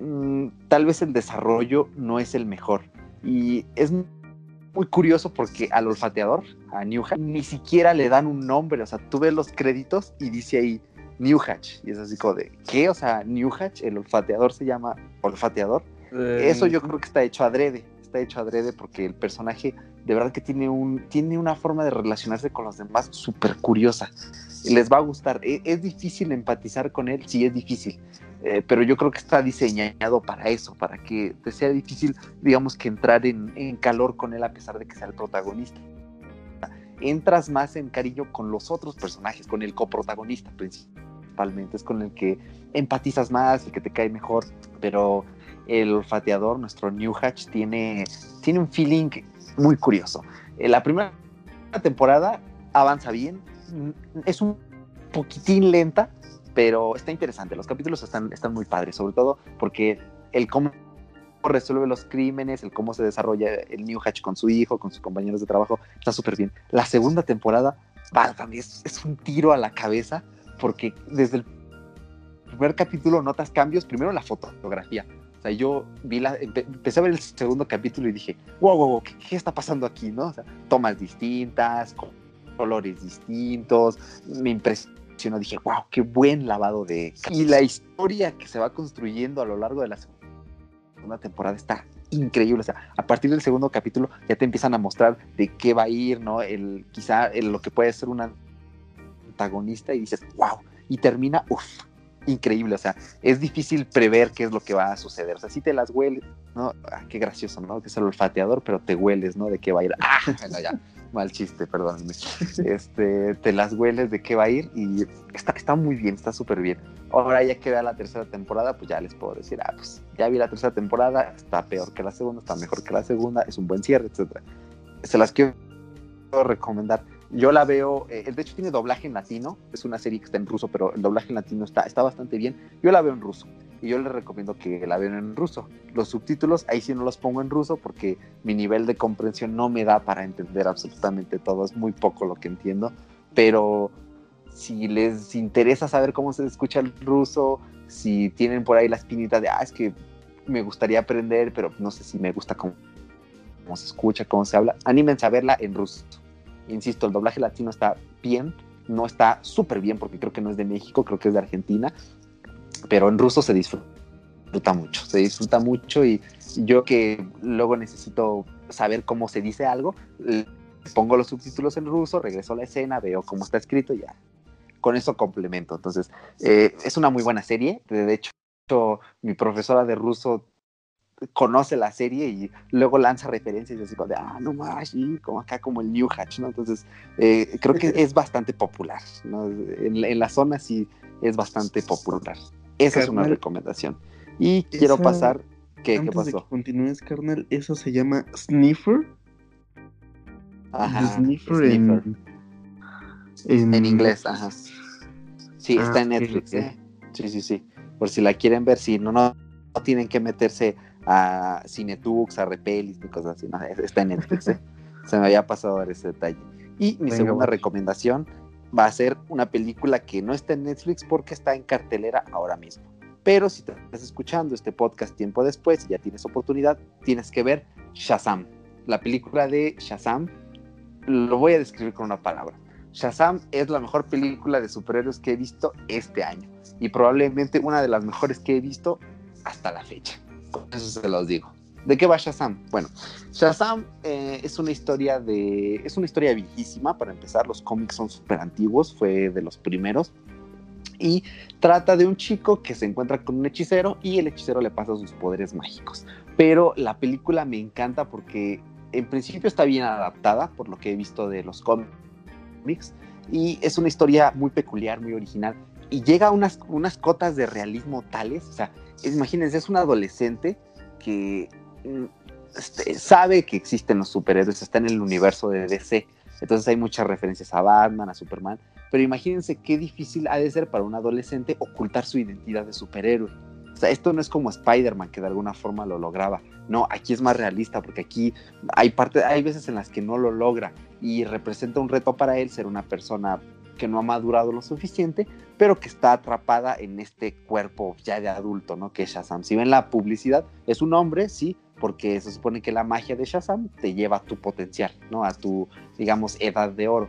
mm, tal vez el desarrollo no es el mejor. Y es muy curioso porque al olfateador, a Newhatch, ni siquiera le dan un nombre. O sea, tú ves los créditos y dice ahí Newhatch. Y es así como de, ¿qué? O sea, Newhatch, el olfateador se llama olfateador. Eh, Eso yo creo que está hecho adrede. Está hecho adrede porque el personaje de verdad que tiene, un, tiene una forma de relacionarse con los demás súper curiosa. Les va a gustar. ¿Es, ¿Es, difícil empatizar con él? Sí, es difícil. Eh, pero yo creo que está diseñado para eso, para que te sea difícil, digamos, que entrar en, en, calor con él a pesar de que sea el protagonista. Entras más en cariño con los otros personajes, con el coprotagonista principalmente, es con el que empatizas más, el que te cae mejor, pero el olfateador, nuestro New Hatch, tiene, tiene un feeling muy curioso. Eh, la primera temporada avanza bien, es un poquitín lenta, pero está interesante. Los capítulos están, están muy padres, sobre todo porque el cómo resuelve los crímenes, el cómo se desarrolla el New Hatch con su hijo, con sus compañeros de trabajo, está súper bien. La segunda temporada, es, es, un tiro a la cabeza, porque desde el primer capítulo notas cambios, primero la fotografía. O sea, yo vi la, empecé a ver el segundo capítulo y dije, wow, wow, wow, ¿qué, está pasando aquí? ¿no? O sea, tomas distintas, colores distintos, me impresionó dije, wow, qué buen lavado de... Y la historia que se va construyendo a lo largo de la segunda temporada está increíble. O sea, a partir del segundo capítulo ya te empiezan a mostrar de qué va a ir, ¿no? El, quizá lo que puede ser un antagonista y dices, wow, y termina, uff, increíble. O sea, es difícil prever qué es lo que va a suceder. O sea, si te las hueles, ¿no? Ah, qué gracioso, ¿no? Que es el olfateador, pero te hueles, ¿no? De qué va a ir. Ah, bueno, ya mal chiste, perdónenme. Este, te las hueles de qué va a ir y está, está muy bien, está súper bien. Ahora ya que vea la tercera temporada, pues ya les puedo decir, ah, pues ya vi la tercera temporada, está peor que la segunda, está mejor que la segunda, es un buen cierre, etc. Se las quiero recomendar. Yo la veo, eh, de hecho tiene doblaje en latino, es una serie que está en ruso, pero el doblaje en latino está, está bastante bien. Yo la veo en ruso y yo les recomiendo que la vean en ruso. Los subtítulos, ahí sí no los pongo en ruso porque mi nivel de comprensión no me da para entender absolutamente todo, es muy poco lo que entiendo, pero si les interesa saber cómo se escucha el ruso, si tienen por ahí la espinita de, ah, es que me gustaría aprender, pero no sé si me gusta cómo, cómo se escucha, cómo se habla, anímense a verla en ruso. Insisto, el doblaje latino está bien, no está súper bien porque creo que no es de México, creo que es de Argentina, pero en ruso se disfruta mucho, se disfruta mucho y yo que luego necesito saber cómo se dice algo, pongo los subtítulos en ruso, regreso a la escena, veo cómo está escrito y ya. Con eso complemento. Entonces, eh, es una muy buena serie. De hecho, mi profesora de ruso conoce la serie y luego lanza referencias y así como de, ah, no más, y como acá como el New Hatch, ¿no? Entonces, eh, creo que es bastante popular, ¿no? En, en, la zona sí es bastante popular. Esa es una recomendación. Y quiero pasar. ¿Qué, ¿qué pasó? De que continúes, carnal, eso se llama Sniffer. Ajá. Sniffer, En, en, inglés, ajá. Sí, está en ah, Netflix, ¿eh? Sí, sí, sí. Por si la quieren ver, sí, no, no, no tienen que meterse a Cinetux, a Repelis, ni cosas así. No, está en Netflix, ¿eh? Se me había pasado ver ese detalle. Y mi segunda recomendación va a ser una película que no está en Netflix porque está en cartelera ahora mismo. Pero si te estás escuchando este podcast tiempo después y ya tienes oportunidad, tienes que ver Shazam. La película de Shazam lo voy a describir con una palabra. Shazam es la mejor película de superhéroes que he visto este año y probablemente una de las mejores que he visto hasta la fecha. Eso se los digo. ¿De qué va Shazam? Bueno, Shazam eh, es una historia de. Es una historia viejísima. Para empezar, los cómics son súper antiguos, fue de los primeros. Y trata de un chico que se encuentra con un hechicero y el hechicero le pasa sus poderes mágicos. Pero la película me encanta porque en principio está bien adaptada, por lo que he visto de los cómics. Y es una historia muy peculiar, muy original. Y llega a unas, unas cotas de realismo tales. O sea, imagínense, es un adolescente que este, sabe que existen los superhéroes, está en el universo de DC. Entonces hay muchas referencias a Batman, a Superman, pero imagínense qué difícil ha de ser para un adolescente ocultar su identidad de superhéroe. O sea, esto no es como Spider-Man que de alguna forma lo lograba. No, aquí es más realista porque aquí hay, parte, hay veces en las que no lo logra y representa un reto para él ser una persona que no ha madurado lo suficiente, pero que está atrapada en este cuerpo ya de adulto, ¿no? Que es Shazam. Si ven la publicidad, es un hombre, sí, porque se supone que la magia de Shazam te lleva a tu potencial, ¿no? A tu, digamos, edad de oro.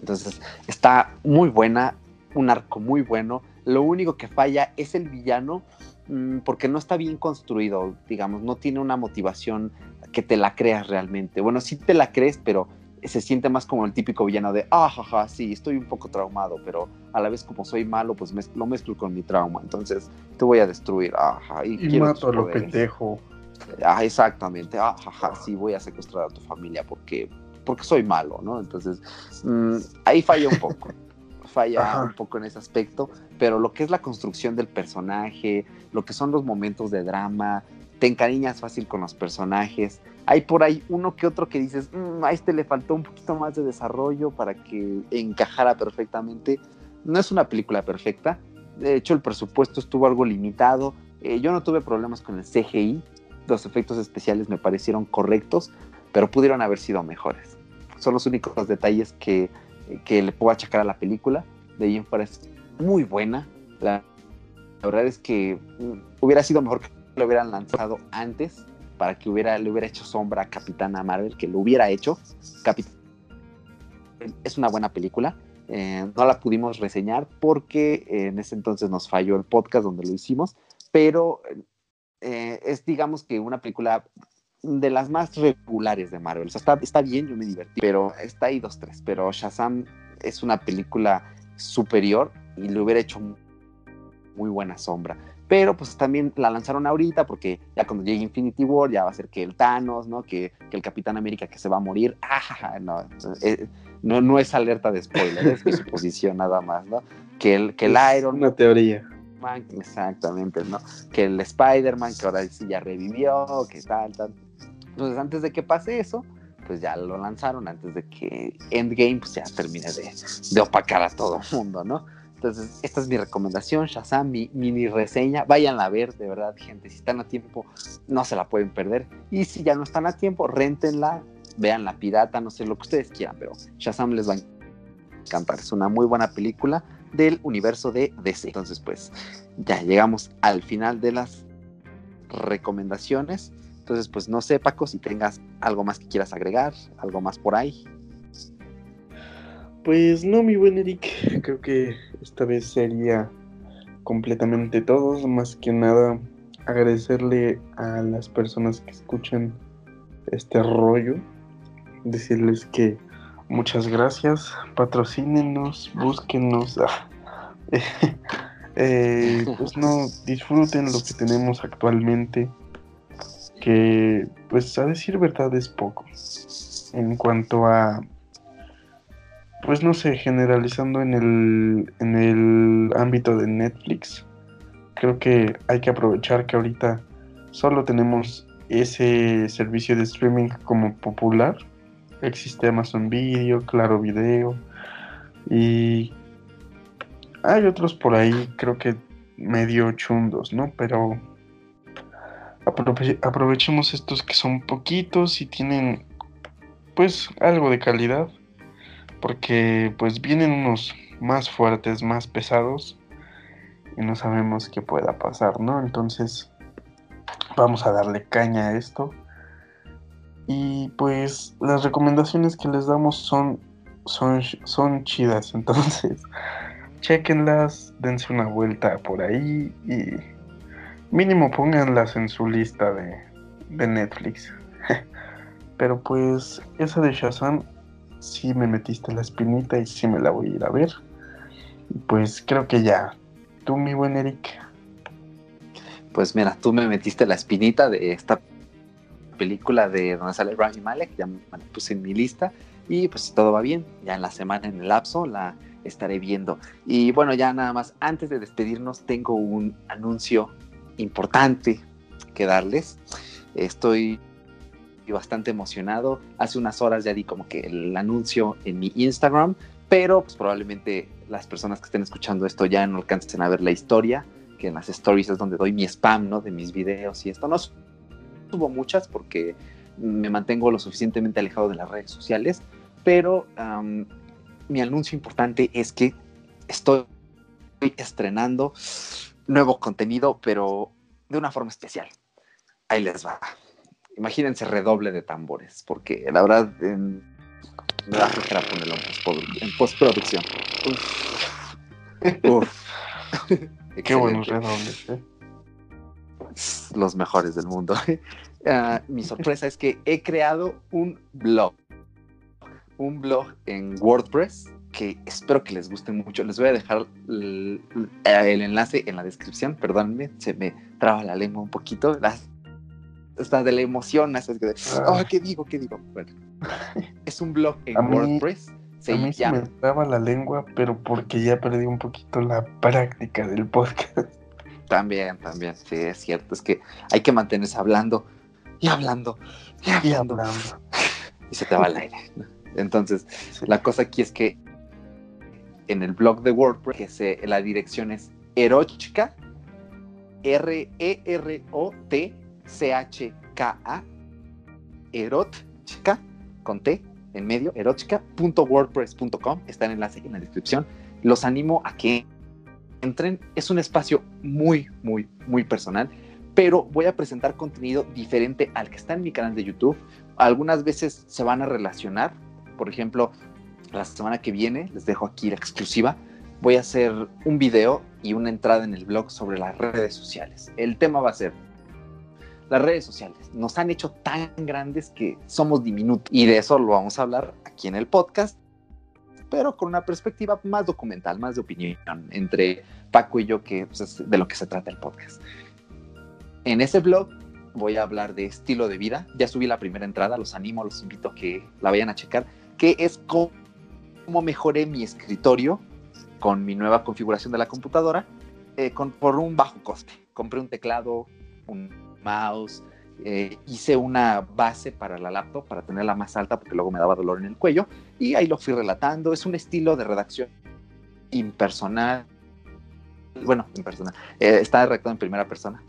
Entonces, está muy buena, un arco muy bueno. Lo único que falla es el villano, mm, porque no está bien construido, digamos, no tiene una motivación que te la creas realmente. Bueno, sí te la crees, pero se siente más como el típico villano de, ah, jaja, sí, estoy un poco traumado, pero a la vez como soy malo, pues lo mezclo con mi trauma. Entonces te voy a destruir, ajá. Y, y mato a lo pendejo. Ah, exactamente, ah, jaja, sí, voy a secuestrar a tu familia porque porque soy malo, ¿no? Entonces, mm, ahí falla un poco, falla un poco en ese aspecto, pero lo que es la construcción del personaje, lo que son los momentos de drama, te encariñas fácil con los personajes. Hay por ahí uno que otro que dices, mm, a este le faltó un poquito más de desarrollo para que encajara perfectamente. No es una película perfecta, de hecho el presupuesto estuvo algo limitado. Eh, yo no tuve problemas con el CGI, los efectos especiales me parecieron correctos, pero pudieron haber sido mejores son los únicos detalles que, le puedo achacar a la película. De ahí en fuera es muy buena. La, verdad es que mm, hubiera sido mejor que lo hubieran lanzado antes para que hubiera, le hubiera hecho sombra a Capitana Marvel, que lo hubiera hecho. es una buena película. Eh, no la pudimos reseñar porque en ese entonces nos falló el podcast donde lo hicimos, pero eh, es digamos que una película de las más regulares de Marvel. O sea, está, está bien, yo me divertí, pero está ahí dos, tres. Pero Shazam es una película superior y le hubiera hecho muy buena sombra. Pero pues también la lanzaron ahorita porque ya cuando llegue Infinity War ya va a ser que el Thanos, ¿no? Que, el Capitán América que se va a morir. Ah, eh, no, no, es alerta de spoiler, es mi suposición nada más, ¿no? Que el, que el Iron Una teoría. exactamente, ¿no? Que el Spider-Man que ahora sí ya revivió, que tal, tal. Entonces, antes de que pase eso, pues ya lo lanzaron, antes de que Endgame pues, ya termine de, opacar a todo el mundo, ¿no? Entonces, esta es mi recomendación, Shazam, mi mini reseña. Váyanla a ver, de verdad, gente. Si están a tiempo, no se la pueden perder. Y si ya no están a tiempo, rentenla, vean la pirata, no sé lo que ustedes quieran, pero Shazam les va a encantar. Es una muy buena película del universo de DC. Entonces, pues, ya llegamos al final de las recomendaciones. Entonces, pues no sé, Paco, si tengas algo más que quieras agregar, algo más por ahí. Pues no, mi buen Eric, creo que esta vez sería completamente todo. Más que nada, agradecerle a las personas que escuchan este rollo, decirles que muchas gracias, patrocínenos, búsquenos. Eh, pues no, disfruten lo que tenemos actualmente que pues a decir verdad es poco en cuanto a pues no sé generalizando en el en el ámbito de Netflix creo que hay que aprovechar que ahorita solo tenemos ese servicio de streaming como popular. Existe Amazon Video Claro Video y hay otros por ahí creo que medio chundos no pero aprovechemos estos que son poquitos y tienen pues algo de calidad porque pues vienen unos más fuertes, más pesados y no sabemos qué pueda pasar, ¿no? Entonces vamos a darle caña a esto y pues las recomendaciones que les damos son son, son chidas, entonces chequenlas, dense una vuelta por ahí y Mínimo pónganlas en su lista de, Netflix. Pero pues esa de Shazam sí me metiste la espinita y sí me la voy a ir a ver. Pues creo que ya. Tú, mi buen Eric. Pues mira, tú me metiste la espinita de esta película de donde sale Rami Malek, ya me la puse en mi lista y pues todo va bien, ya en la semana en el lapso la estaré viendo. Y bueno, ya nada más, antes de despedirnos, tengo un anuncio importante que darles. Estoy bastante emocionado. Hace unas horas ya di como que el anuncio en mi Instagram pero pues, probablemente las personas que estén escuchando esto ya no alcancen a ver la historia, que en las stories es donde doy mi spam, ¿no? De mis videos y esto. No subo muchas porque me mantengo lo suficientemente alejado de las redes sociales, pero mi anuncio importante es que estoy estrenando nuevo contenido, pero de una forma especial. Ahí les va. Imagínense redoble de tambores, porque la verdad me da a ponerlo en postproducción. Uf. Qué buenos redobles, ¿eh? Los mejores del mundo. Ah, mi sorpresa es que he creado un blog. Un blog en WordPress que espero que les guste mucho. Les voy a dejar el, enlace en la descripción. Perdónenme, se me traba la lengua un poquito. Está de la emoción. Así que, oh, ¿qué digo? ¿Qué digo? Bueno, es un blog en WordPress. Se a mí se me traba la lengua, pero porque ya perdí un poquito la práctica del podcast. También, también, sí, es cierto. Es que hay que mantenerse hablando y hablando y hablando. Y, se te va el aire. Entonces, la cosa aquí es que en el blog de WordPress, que se, la dirección es erochka, R-E-R-O-T-C-H-K-A, erochka, con T en medio, erochka.wordpress.com, está el enlace en la descripción. Los animo a que entren, es un espacio muy, muy, muy personal, pero voy a presentar contenido diferente al que está en mi canal de YouTube. Algunas veces se van a relacionar, por ejemplo, la semana que viene, les dejo aquí la exclusiva, voy a hacer un video y una entrada en el blog sobre las redes sociales. El tema va a ser las redes sociales. Nos han hecho tan grandes que somos diminutos y de eso lo vamos a hablar aquí en el podcast, pero con una perspectiva más documental, más de opinión entre Paco y yo, que pues, es de lo que se trata el podcast. En ese blog voy a hablar de estilo de vida. Ya subí la primera entrada, los animo, los invito a que la vayan a checar, que es cómo mejoré mi escritorio con mi nueva configuración de la computadora eh, con, por un bajo coste. Compré un teclado, un mouse, eh, hice una base para la laptop para tenerla más alta porque luego me daba dolor en el cuello y ahí lo fui relatando. Es un estilo de redacción impersonal. Bueno, impersonal. Eh, está redactado en primera persona.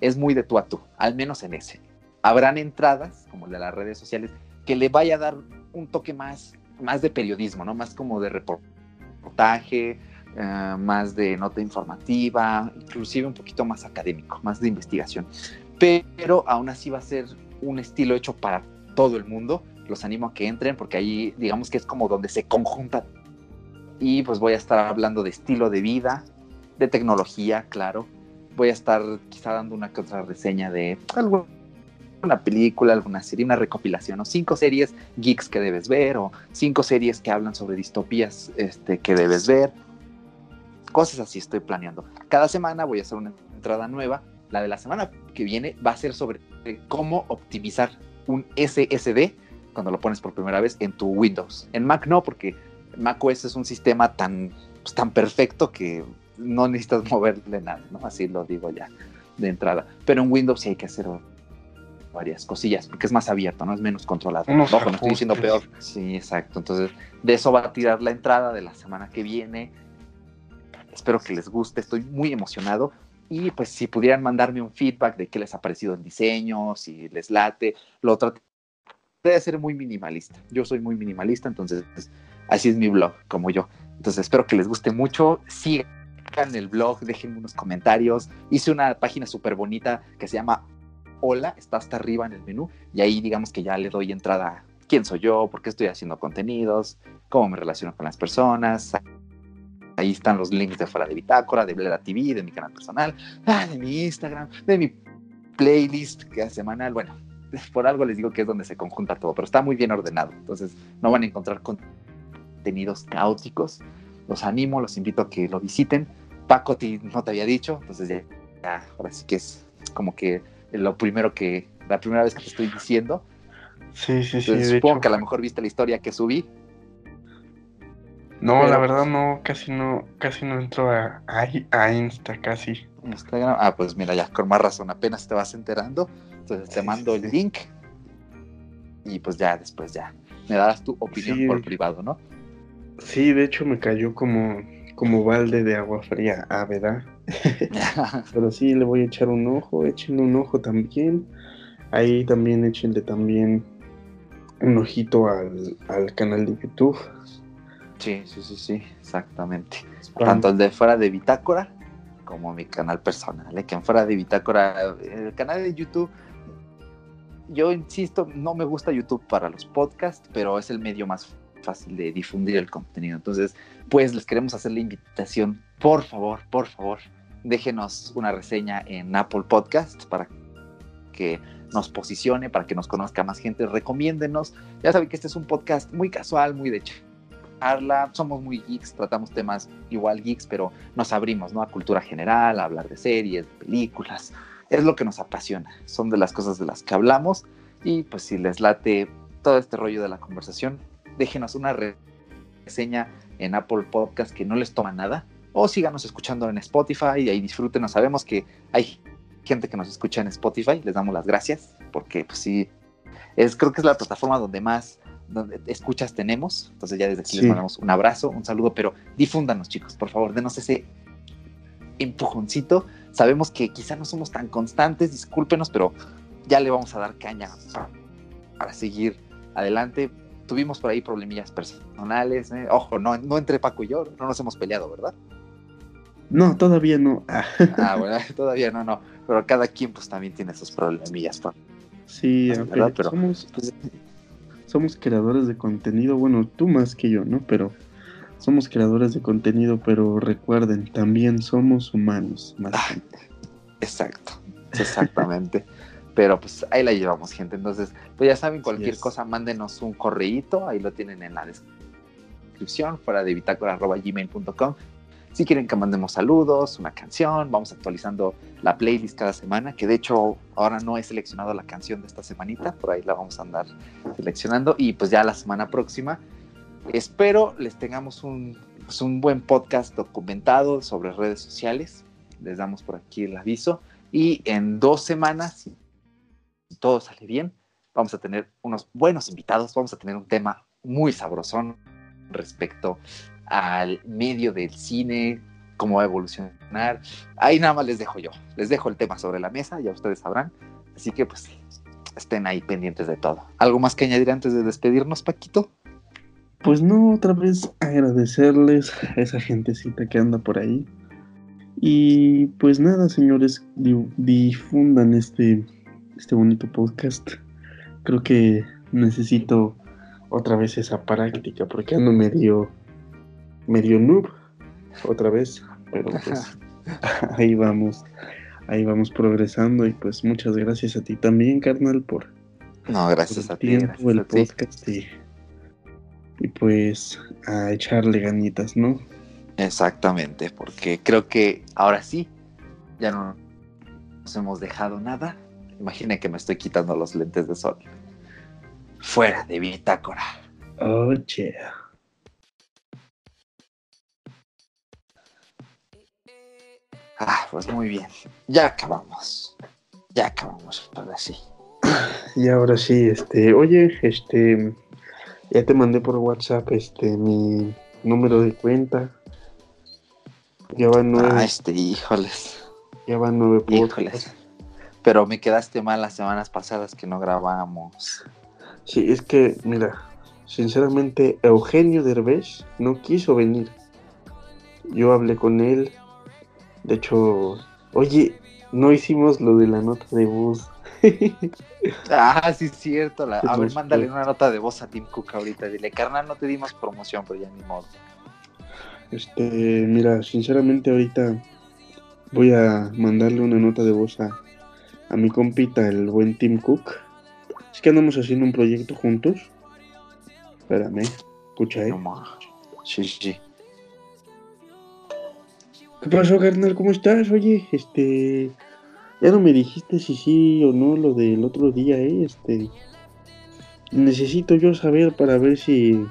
Es muy de tú a tú, al menos en ese. Habrán entradas, como de las redes sociales, que le vaya a dar un toque más más de periodismo, ¿no? Más como de reportaje, eh, más de nota informativa, inclusive un poquito más académico, más de investigación. Pero aún así va a ser un estilo hecho para todo el mundo. Los animo a que entren porque ahí digamos que es como donde se conjunta. Y pues voy a estar hablando de estilo de vida, de tecnología, claro. Voy a estar quizá dando una que otra reseña de algo una película, alguna serie, una recopilación, o cinco series geeks que debes ver, o cinco series que hablan sobre distopías este, que debes ver. Cosas así estoy planeando. Cada semana voy a hacer una entrada nueva. La de la semana que viene va a ser sobre cómo optimizar un SSD cuando lo pones por primera vez en tu Windows. En Mac no, porque Mac OS es un sistema tan, pues, tan perfecto que no necesitas moverle nada, ¿no? Así lo digo ya de entrada. Pero en Windows sí hay que hacer varias cosillas, porque es más abierto, ¿no? Es menos controlado. no, no estoy diciendo peor. Sí, exacto. Entonces, de eso va a tirar la entrada de la semana que viene. Espero que les guste, estoy muy emocionado. Y pues si pudieran mandarme un feedback de qué les ha parecido el diseño, si les late, lo traté de ser muy minimalista. Yo soy muy minimalista, entonces así es mi blog, como yo. Entonces espero que les guste mucho. Sigan el blog, déjenme unos comentarios. Hice una página súper bonita que se llama hola, está hasta arriba en el menú y ahí digamos que ya le doy entrada quién soy yo, por qué estoy haciendo contenidos, cómo me relaciono con las personas. Ahí están los links de fuera de Bitácora, de Blera TV, de mi canal personal, ah, de mi Instagram, de mi playlist que es semanal. Bueno, por algo les digo que es donde se conjunta todo, pero está muy bien ordenado. Entonces no van a encontrar contenidos caóticos. Los animo, los invito a que lo visiten. Paco no te había dicho, entonces ya, ya ahora sí que es como que lo primero que, la primera vez que te estoy diciendo. Sí, sí, sí. supongo que a lo mejor viste la historia que subí. No, la verdad no, casi no, casi no entro a, a, Insta, casi. Instagram, ah, pues mira, ya con más razón, apenas te vas enterando. Entonces te mando el link y pues ya después ya me darás tu opinión por privado, ¿no? Sí, de hecho me cayó como, como balde de agua fría, ah, ¿verdad? Pero sí, le voy a echar un ojo, échenle un ojo también. Ahí también échenle también un ojito al, al canal de YouTube. Sí, sí, sí, sí, exactamente. Tanto el de fuera de Bitácora como mi canal personal, ¿eh? que en fuera de Bitácora, el canal de YouTube, yo insisto, no me gusta YouTube para los podcasts, pero es el medio más fácil de difundir el contenido. Entonces, pues les queremos hacer la invitación, por favor, por favor, déjenos una reseña en Apple Podcast para que nos posicione, para que nos conozca más gente, recomiéndenos. Ya saben que este es un podcast muy casual, muy de somos muy geeks, tratamos temas igual geeks, pero nos abrimos ¿no? a cultura general, a hablar de series, de películas, es lo que nos apasiona, son de las cosas de las que hablamos. Y pues si les late todo este rollo de la conversación, déjenos una reseña en Apple Podcast que no les toma nada. O síganos escuchando en Spotify y ahí disfrútenos, sabemos que hay gente que nos escucha en Spotify, les damos las gracias porque pues sí, es, creo que es la plataforma donde más escuchas tenemos. Entonces ya desde aquí les mandamos un abrazo, un saludo, pero difúndanos chicos, por favor, denos ese empujoncito. Sabemos que quizá no somos tan constantes, discúlpenos, pero ya le vamos a dar caña para, seguir adelante. Tuvimos por ahí problemillas personales. ¿eh? Ojo, no, no entre Paco y yo, no nos hemos peleado, ¿verdad? No, todavía no. ah, bueno, todavía no, no. Pero cada quien pues también tiene sus problemillas. Sí, ¿verdad? pero somos, pues, somos creadores de contenido, bueno, tú más que yo, ¿no? Pero somos creadores de contenido, pero recuerden, también somos humanos. Ah, exacto, exactamente. pero pues ahí la llevamos, gente. Entonces, pues ya saben, cualquier cosa, mándenos un correíto, ahí lo tienen en la descripción, fuera de bitácora.gmail.com si quieren que mandemos saludos, una canción, vamos actualizando la playlist cada semana, que de hecho ahora no he seleccionado la canción de esta semanita, por ahí la vamos a andar seleccionando y pues ya la semana próxima espero les tengamos un, pues un buen podcast documentado sobre redes sociales, les damos por aquí el aviso y en dos semanas, si todo sale bien, vamos a tener unos buenos invitados, vamos a tener un tema muy sabrosón respecto al medio del cine, cómo va a evolucionar. Ahí nada más les dejo yo, les dejo el tema sobre la mesa, ya ustedes sabrán. Así que pues estén ahí pendientes de todo. ¿Algo más que añadir antes de despedirnos, Paquito? Pues no, otra vez agradecerles a esa gentecita que anda por ahí. Y pues nada, señores, difundan este, este bonito podcast. Creo que necesito otra vez esa práctica porque ando medio medio noob otra vez, pero pues ahí vamos, ahí vamos progresando y pues muchas gracias a ti también, carnal, por, no, gracias a ti, tiempo, el podcast y, y pues a echarle ganitas, ¿no? Exactamente, porque creo que ahora sí, ya no nos hemos dejado nada. Imagina que me estoy quitando los lentes de sol. Fuera de bitácora. Oh, yeah. Ah, pues muy bien. Ya acabamos. Ya acabamos, ahora sí. Y ahora sí, este, oye, este, ya te mandé por WhatsApp, este, mi número de cuenta. Ya van nueve. Ah, este, híjoles. Ya van nueve Híjoles. Pero me quedaste mal las semanas pasadas que no grabamos. Sí, es que, mira, sinceramente, Eugenio Derbez no quiso venir. Yo hablé con él, de hecho, oye, no hicimos lo de la nota de voz. ah, sí, es cierto. a ver, mándale una nota de voz a Tim Cook ahorita. Dile, carnal, no te dimos promoción, pero ya ni modo. Este, mira, sinceramente ahorita voy a mandarle una nota de voz a, a mi compita, el buen Tim Cook. Es que andamos haciendo un proyecto juntos. Espérame, escucha, eh. sí, sí. ¿Qué pasó, carnal? ¿Cómo estás? Oye, este. Ya no me dijiste si sí o no lo del otro día, ¿eh? Este. Necesito yo saber para ver si.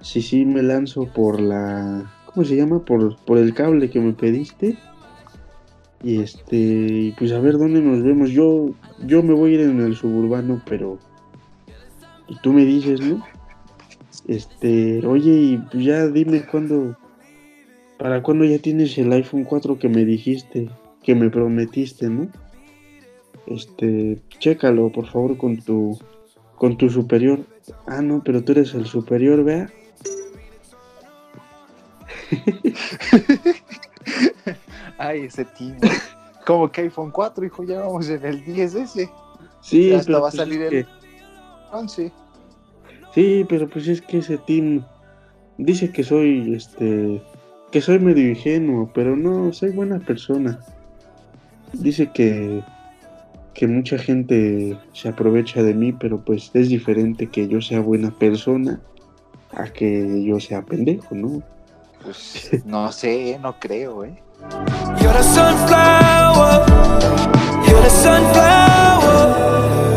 Si sí me lanzo por la. ¿Cómo se llama? Por, por el cable que me pediste. Y este. Pues a ver dónde nos vemos. Yo. Yo me voy a ir en el suburbano, pero. Y tú me dices, ¿no? Este, oye, y pues ya dime cuándo, para cuándo ya tienes el iPhone 4 que me dijiste, que me prometiste, ¿no? Este, chécalo, por favor, con tu, con tu superior. Ah, no, pero tú eres el superior, vea. Ay, ese team. Como que iPhone 4, hijo, ya vamos en el 10S. Sí, Ya hasta pero va a pues salir el que- 11. Sí, pero pues es que ese team dice que soy, este, que soy medio ingenuo, pero no, soy buena persona. Dice que, que mucha gente se aprovecha de mí, pero pues es diferente que yo sea buena persona a que yo sea pendejo, ¿no? Pues no sé, no creo, ¿eh? You're the sunflower. You're the sunflower.